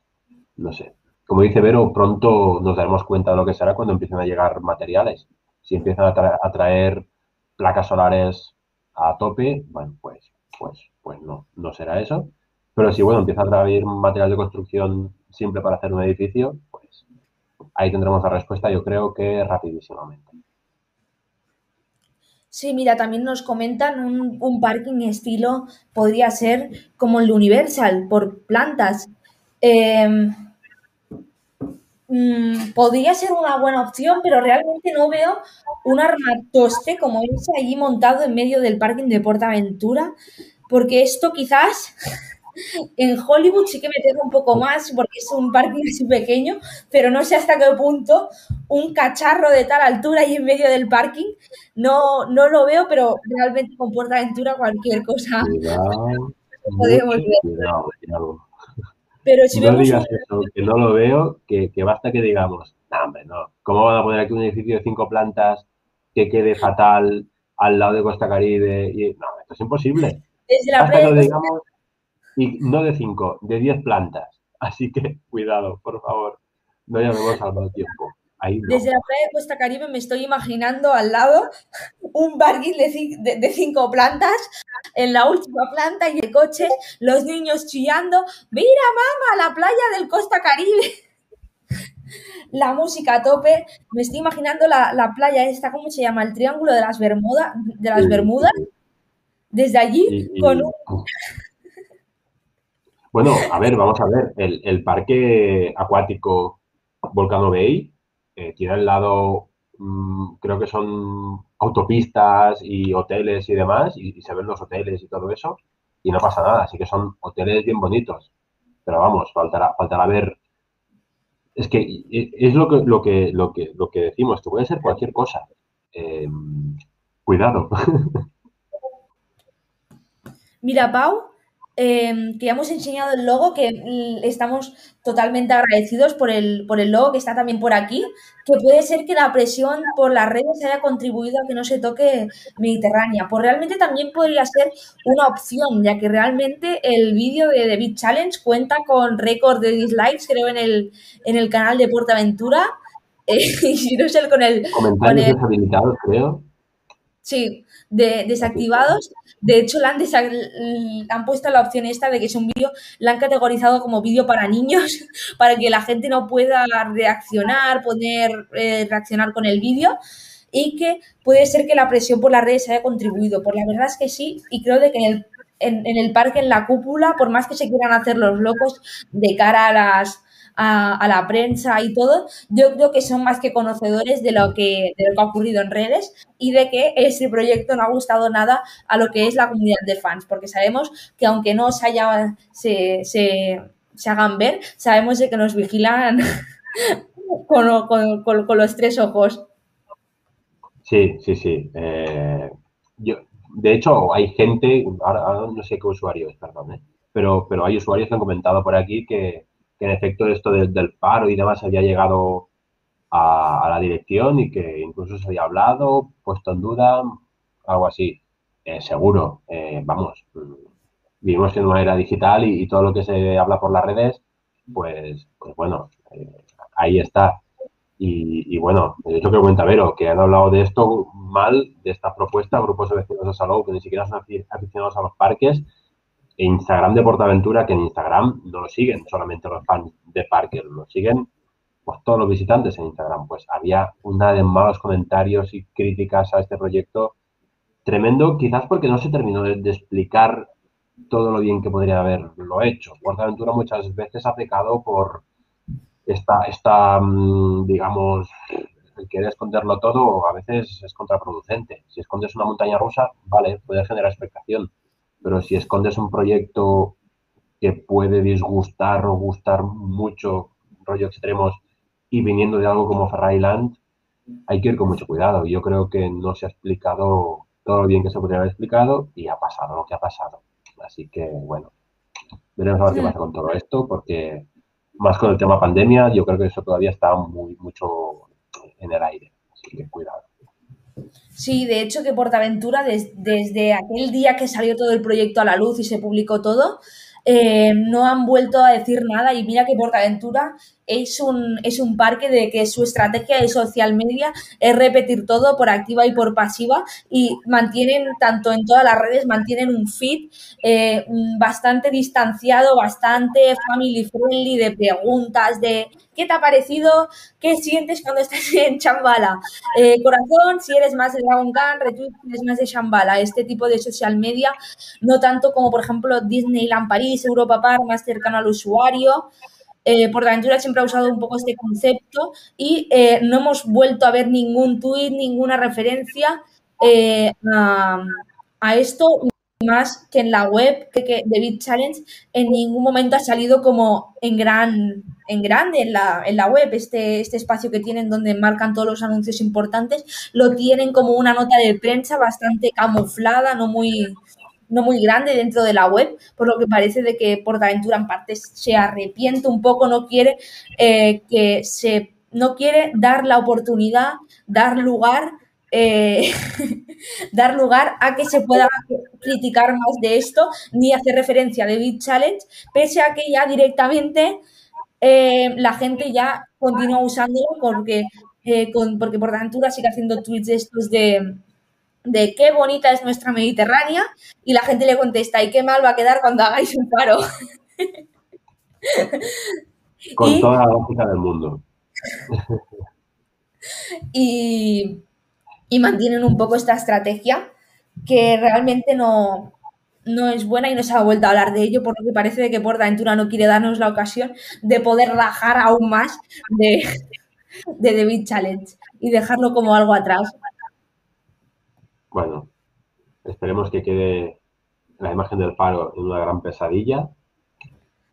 no sé. Como dice Vero, pronto nos daremos cuenta de lo que será cuando empiecen a llegar materiales si empiezan a, traer placas solares a tope, bueno, pues, pues, pues no, no será eso. Pero si, bueno, empieza a traer material de construcción simple para hacer un edificio, pues ahí tendremos la respuesta, yo creo que rapidísimamente.
Sí, mira, también nos comentan un, parking estilo, podría ser como el Universal, por plantas. Eh, Mm, podría ser una buena opción, pero realmente no veo un armatoste como ese allí montado en medio del parking de Portaventura, porque esto quizás en Hollywood sí que me tengo un poco más, porque es un parking así pequeño, pero no sé hasta qué punto un cacharro de tal altura y en medio del parking, no, no lo veo, pero realmente con Portaventura cualquier cosa podemos ver.
Pero si no digas eso, que no lo veo, que, basta que digamos, no, hombre, no. ¿Cómo van a poner aquí un edificio de cinco plantas que quede fatal al lado de Costa Caribe? Y, no, esto es imposible.
Desde la playa
digamos, y no de cinco, de diez plantas. Así que cuidado, por favor, no llamemos al mal tiempo.
Desde la playa de Costa Caribe me estoy imaginando al lado un parking de, cinco plantas, en la última planta y el coche, los niños chillando, mira mamá, la playa del Costa Caribe. La música a tope, me estoy imaginando la, playa esta, ¿cómo se llama? El Triángulo de las, Bermuda, de las Bermudas. Desde allí, con un...
Bueno, a ver, vamos a ver, el, el parque acuático Volcano Bay eh, tiene al lado, mm, creo que son autopistas y hoteles y demás, y, se ven los hoteles y todo eso, y no pasa nada, así que son hoteles bien bonitos. Pero vamos, faltará, faltará ver. Es que es lo que, lo que, lo que, lo que decimos, que puede ser cualquier cosa. Em, cuidado.
Mira, Pau, Em, que ya hemos enseñado el logo, que mm, estamos totalmente agradecidos por el, por el logo que está también por aquí, que puede ser que la presión por las redes haya contribuido a que no se toque Mediterránea. Pues realmente también podría ser una opción, ya que realmente el vídeo de The Big Challenge cuenta con récord de dislikes, creo, en el, en el canal de Portaventura. Eh, y si no sé, con el...
Comentarios deshabilitados, creo.
Sí, de, desactivados. De hecho, le han, han, puesto la opción esta de que es un vídeo, la han categorizado como vídeo para niños, para que la gente no pueda reaccionar, poder eh, reaccionar con el vídeo y que puede ser que la presión por las redes haya contribuido. Por la verdad es que sí, y creo de que en el, en el parque, en la cúpula, por más que se quieran hacer los locos de cara a las a, la prensa y todo, yo creo que son más que conocedores de lo que, de lo que ha ocurrido en redes y de que ese proyecto no ha gustado nada a lo que es la comunidad de fans, porque sabemos que aunque no se, haya, se, hagan ver, sabemos de que nos vigilan con, con, los tres ojos.
Sí, sí, sí. Eh, yo, de hecho, hay gente, no sé qué usuario es, perdón, ¿eh? pero, pero hay usuarios que han comentado por aquí que, que en efecto esto del paro y demás había llegado a, la dirección y que incluso se había hablado, puesto en duda, algo así. eh, seguro, eh, vamos, vivimos en una era digital y, todo lo que se habla por las redes, pues, pues bueno, ahí está. Y, bueno, es lo que cuenta Vero, que han hablado de esto mal, de esta propuesta, grupos de vecinos de salud que ni siquiera son aficionados a los parques, Instagram de Portaventura, que en Instagram no lo siguen solamente los fans de parques, lo siguen pues todos los visitantes en Instagram. Pues había una de malos comentarios y críticas a este proyecto tremendo, quizás porque no se terminó de, explicar todo lo bien que podría haberlo hecho. Portaventura muchas veces ha pecado por esta, esta mm, digamos, el querer esconderlo todo a veces es contraproducente. Si escondes una montaña rusa, vale, puede generar expectación, pero si escondes un proyecto que puede disgustar o gustar mucho, rollo extremos, y viniendo de algo como Ferrari hay que ir con mucho cuidado. Yo creo que no se ha explicado todo lo bien que se podría haber explicado y ha pasado lo que ha pasado. Así que, bueno, veremos a ver qué pasa con todo esto, porque más con el tema pandemia, yo creo que eso todavía está muy mucho en el aire. Así que cuidado.
Sí, de hecho que Portaventura, desde aquel día que salió todo el proyecto a la luz y se publicó todo, eh, no han vuelto a decir nada y mira que Portaventura es un, es un parque de que su estrategia de social media es repetir todo por activa y por pasiva y mantienen, tanto en todas las redes, mantienen un feed eh, bastante distanciado, bastante family friendly de preguntas, de ¿qué te ha parecido? ¿Qué sientes cuando estás en Chambala? Eh, corazón, si eres más de Dragon Khan, retweet si eres más de Chambala, este tipo de social media, no tanto como por ejemplo Disneyland París, Europa Park, más cercano al usuario. Eh, Portaventura siempre ha usado un poco este concepto y eh, no hemos vuelto a ver ningún tuit, ninguna referencia eh, a, esto, más que en la web que, que The Beat Challenge. En ningún momento ha salido como en gran en grande en la, en la web, este, este espacio que tienen donde marcan todos los anuncios importantes, lo tienen como una nota de prensa bastante camuflada, no muy, no muy grande dentro de la web, por lo que parece de que Portaventura en parte se arrepiente un poco, no quiere eh, que se no quiere dar la oportunidad, dar lugar, eh, dar lugar a que se pueda criticar más de esto, ni hacer referencia de Big Challenge, pese a que ya directamente eh, la gente ya continúa usándolo porque, con, porque Portaventura sigue haciendo tweets estos de de qué bonita es nuestra Mediterránea y la gente le contesta, ¿y qué mal va a quedar cuando hagáis un paro?
Con toda la lógica del mundo.
y, mantienen un poco esta estrategia que realmente no, no es buena y no se ha vuelto a hablar de ello, porque parece que Portaventura no quiere darnos la ocasión de poder rajar aún más de, de The Beat Challenge y dejarlo como algo atrás
bueno, esperemos que quede la imagen del faro en una gran pesadilla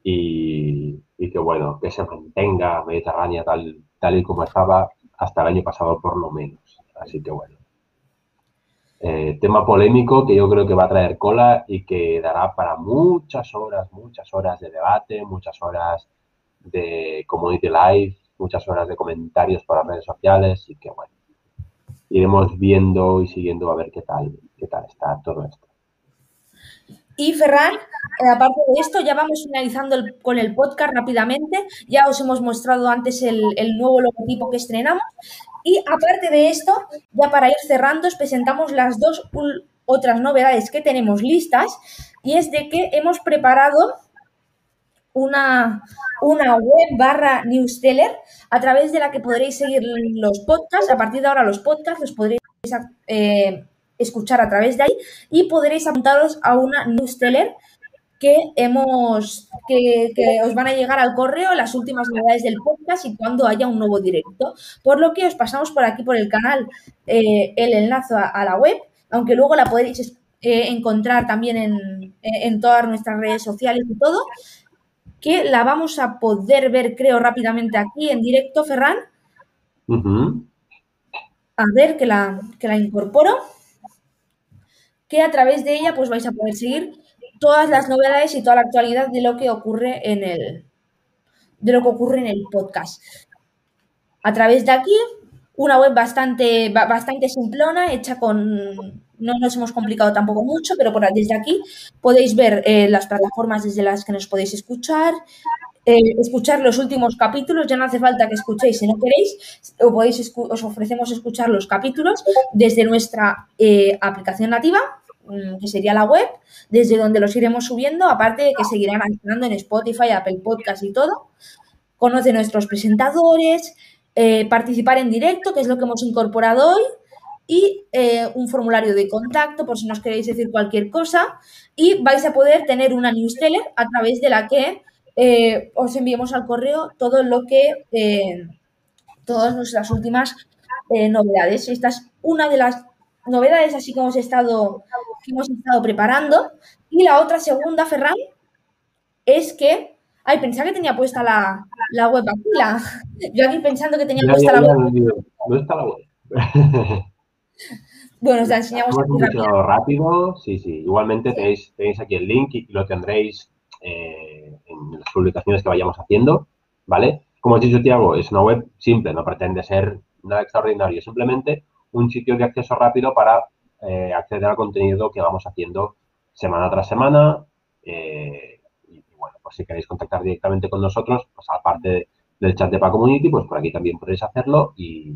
y, que bueno, que se mantenga Mediterránea tal, tal y como estaba hasta el año pasado por lo menos. Así que bueno. Eh, tema polémico que yo creo que va a traer cola y que dará para muchas horas, muchas horas de debate, muchas horas de community live, muchas horas de comentarios por las redes sociales y que bueno, iremos viendo y siguiendo a ver qué tal, qué tal está todo esto.
Y Ferran, eh, aparte de esto, ya vamos finalizando con el podcast rápidamente. Ya os hemos mostrado antes el, nuevo logotipo que estrenamos. Y aparte de esto, ya para ir cerrando, os presentamos las dos otras novedades que tenemos listas. Y es de que hemos preparado una, una web barra newsletter a través de la que podréis seguir los podcasts. A partir de ahora los podcasts los podréis eh, escuchar a través de ahí y podréis apuntaros a una newsletter que hemos que, os van a llegar al correo las últimas novedades del podcast y cuando haya un nuevo directo. Por lo que os pasamos por aquí por el canal eh, el enlace a, la web, aunque luego la podréis eh, encontrar también en, en todas nuestras redes sociales y todo que la vamos a poder ver, creo, rápidamente aquí en directo, Ferran. A ver, que la, que la incorporo. Que a través de ella pues vais a poder seguir todas las novedades y toda la actualidad de lo que ocurre en el, de lo que ocurre en el podcast. A través de aquí, una web bastante, bastante simplona, hecha con, no nos hemos complicado tampoco mucho, pero por desde aquí podéis ver eh, las plataformas desde las que nos podéis escuchar, eh, escuchar los últimos capítulos, ya no hace falta que escuchéis si no queréis, o podéis os ofrecemos escuchar los capítulos desde nuestra eh, aplicación nativa, mm, que sería la web, desde donde los iremos subiendo, aparte de que seguirán estando en Spotify, Apple Podcast y todo. Conoce nuestros presentadores, participar en directo, que es lo que hemos incorporado hoy, y eh, un formulario de contacto por si nos queréis decir cualquier cosa y vais a poder tener una newsletter a través de la que eh, os enviemos al correo todo lo que, eh, todas nuestras últimas novedades. Esta es una de las novedades así que hemos estado, que hemos estado preparando. Y la otra segunda, Ferran, es que Ay, pensaba que tenía puesta la, la web aquí. yo aquí pensando que tenía puesta la web. No está la web.
Bueno, os la enseñamos rápido. rápido. Sí, sí. Igualmente tenéis, tenéis aquí el link y lo tendréis eh, en las publicaciones que vayamos haciendo, ¿vale? Como has dicho, Tiago, es una web simple, no pretende ser nada extraordinario, simplemente un sitio de acceso rápido para eh, acceder al contenido que vamos haciendo semana tras semana. Eh, y, bueno, pues si queréis contactar directamente con nosotros, pues aparte del chat de Pa Community, pues por aquí también podéis hacerlo y,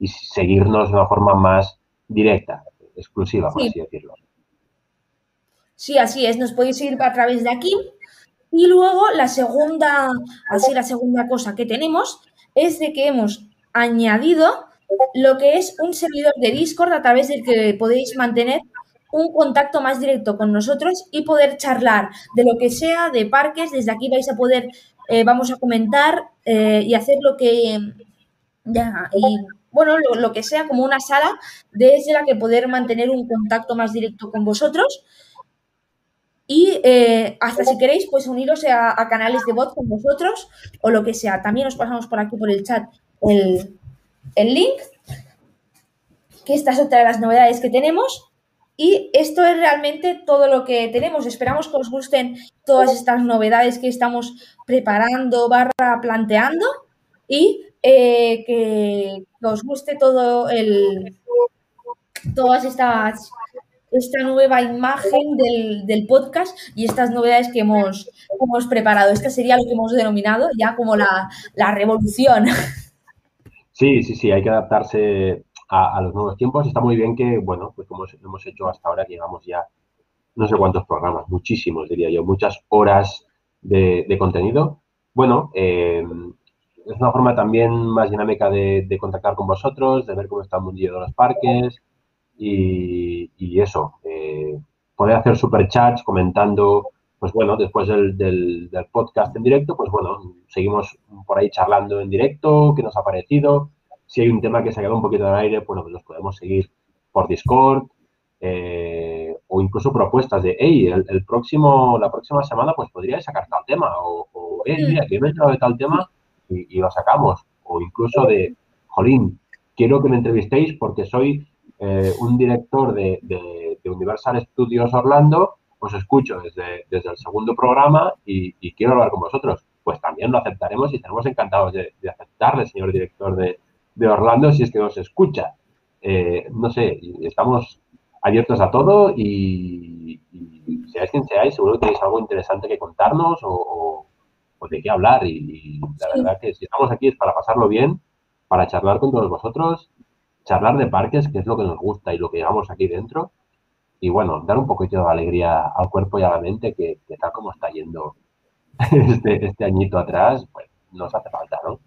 y seguirnos de una forma más directa, exclusiva, por así decirlo.
Sí, así es. Nos podéis seguir a través de aquí. Y luego la segunda, así la segunda cosa que tenemos es de que hemos añadido lo que es un servidor de Discord a través del que podéis mantener un contacto más directo con nosotros y poder charlar de lo que sea, de parques. Desde aquí vais a poder, eh, vamos a comentar eh, y hacer lo que ya, y bueno, lo, que sea, como una sala desde la que poder mantener un contacto más directo con vosotros. Y eh, hasta si queréis, pues uniros a, canales de voz con vosotros o lo que sea. También os pasamos por aquí por el chat el, el link, que esta es otra de las novedades que tenemos. Y esto es realmente todo lo que tenemos. Esperamos que os gusten todas estas novedades que estamos preparando, barra planteando. Y eh, que, os guste todo el todas estas esta nueva imagen del, podcast y estas novedades que hemos, hemos, preparado. Esta sería lo que hemos denominado ya como la, revolución.
Sí, sí, sí, hay que adaptarse a, los nuevos tiempos. Está muy bien que, bueno, pues como hemos hecho hasta ahora, llevamos ya no sé cuántos programas, muchísimos, diría yo, muchas horas de, contenido. Bueno, eh, es una forma también más dinámica de, contactar con vosotros, de ver cómo está el de los parques y, eso, eh, poder hacer superchats comentando, pues bueno, después del, podcast en directo, pues bueno, seguimos por ahí charlando en directo, qué nos ha parecido. Si hay un tema que se ha quedado un poquito en el aire, bueno, pues nos podemos seguir por Discord eh, o incluso propuestas de, hey, el, próximo, la próxima semana pues podríais sacar tal tema o, o hey, mira, que me he enterado de tal tema y, lo sacamos. O incluso de, jolín, quiero que me entrevistéis porque soy eh, un director de, Universal Studios Orlando, os escucho desde, desde el segundo programa y, quiero hablar con vosotros. Pues también lo aceptaremos y estaremos encantados de, aceptarle, señor director de, Orlando, si es que nos escucha. Eh, no sé, estamos abiertos a todo y, seáis quien seáis, seguro que tenéis algo interesante que contarnos o, pues de qué hablar y, la verdad que si estamos aquí es para pasarlo bien, para charlar con todos vosotros, charlar de parques, que es lo que nos gusta y lo que llevamos aquí dentro, y bueno, dar un poquito de alegría al cuerpo y a la mente que, tal como está yendo este, este añito atrás, pues nos hace falta, ¿no?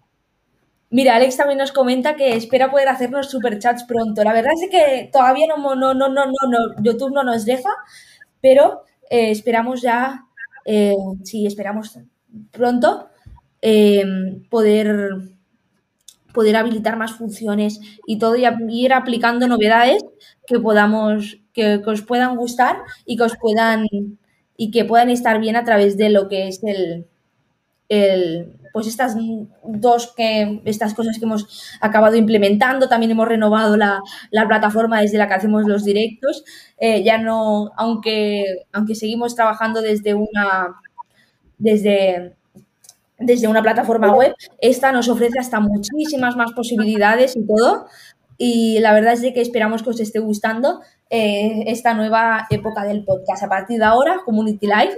Mira, Alex también nos comenta que espera poder hacernos superchats pronto. La verdad es que todavía no, no, no, no, no, YouTube no nos deja, pero eh, esperamos ya, eh, sí, esperamos pronto eh, poder, poder habilitar más funciones y todo y ir aplicando novedades que podamos, que, os puedan gustar y que os puedan y que puedan estar bien a través de lo que es el, el pues estas dos que estas cosas que hemos acabado implementando. También hemos renovado la, plataforma desde la que hacemos los directos. Eh, ya no aunque aunque seguimos trabajando desde una desde, desde una plataforma web, esta nos ofrece hasta muchísimas más posibilidades y todo. y la verdad es de que esperamos que os esté gustando eh, esta nueva época del podcast. A partir de ahora, Community Live,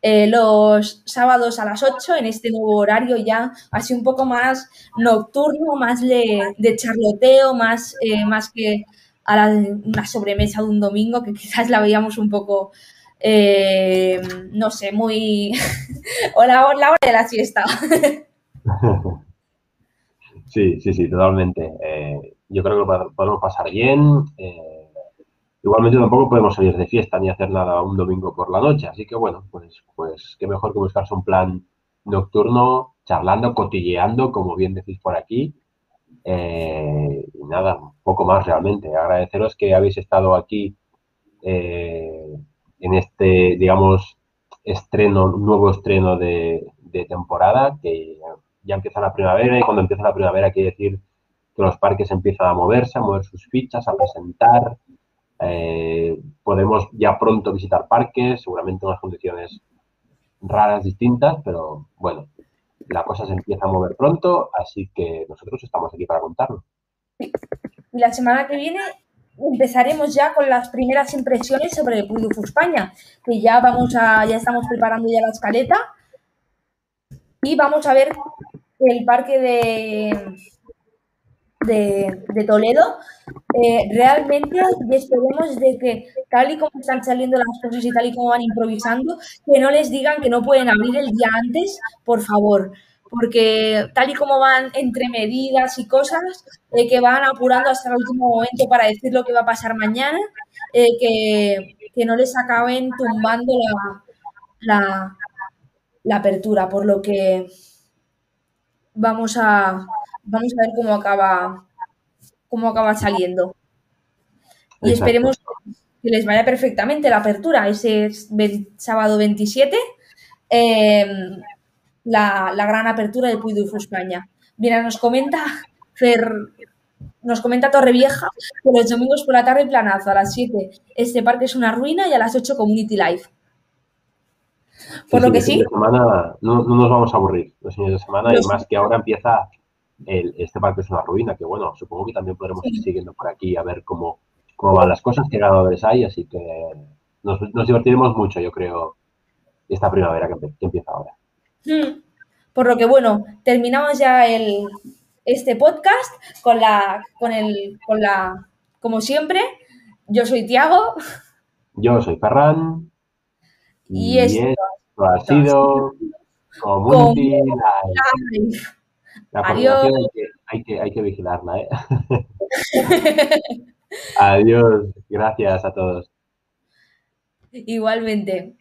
eh, los sábados a las 8 en este nuevo horario ya así un poco más nocturno, más de, charloteo, más, eh, más que a la, una sobremesa de un domingo que quizás la veíamos un poco, no sé, muy... o la, la hora de la siesta.
Sí, sí, sí, totalmente. Eh, yo creo que podemos pasar bien. Eh, igualmente tampoco podemos salir de fiesta ni hacer nada un domingo por la noche. Así que bueno, pues, pues qué mejor que buscarse un plan nocturno, charlando, cotilleando, como bien decís por aquí. Eh, y nada, poco más realmente. Agradeceros que habéis estado aquí en este, digamos, estreno, nuevo estreno de, temporada, que ya empieza la primavera y cuando empieza la primavera quiere decir que los parques empiezan a moverse, a mover sus fichas, a presentar. Eh, podemos ya pronto visitar parques, seguramente en unas condiciones raras, distintas, pero bueno, la cosa se empieza a mover pronto, así que nosotros estamos aquí para contarlo.
La semana que viene empezaremos ya con las primeras impresiones sobre el Puy España, que ya vamos a, ya estamos preparando ya la escaleta. Y vamos a ver el parque de, de, Toledo, eh, realmente esperemos de que tal y como están saliendo las cosas y tal y como van improvisando, que no les digan que no pueden abrir el día antes, por favor, porque tal y como van entre medidas y cosas, eh, que van apurando hasta el último momento para decir lo que va a pasar mañana, eh, que, que, no les acaben tumbando la, la, la apertura, por lo que vamos a, vamos a ver cómo acaba, cómo acaba saliendo. Y esperemos que les vaya perfectamente la apertura ese sábado 27, em, la, gran apertura del Puy España. Mira, nos comenta Fer, nos comenta Torrevieja que los domingos por la tarde planazo a las 7 este parque es una ruina y a las 8 Community Life. Por lo que sí.
Semana no, nos vamos a aburrir los fines de semana y más que ahora empieza el, este parque es una ruina, que bueno, supongo que también podremos ir siguiendo por aquí a ver cómo, cómo van las cosas, qué ganadores hay, así que nos, divertiremos mucho, yo creo, esta primavera que, empieza ahora.
Hmm. Por lo que bueno, terminamos ya el, este podcast con la, con el, con la, como siempre, yo soy Tiago.
Yo soy Ferran.
Y, esto,
ha sido Community La Adiós. Hay que, hay, que, hay que vigilarla, ¿eh? Adiós. Gracias a todos.
Igualmente.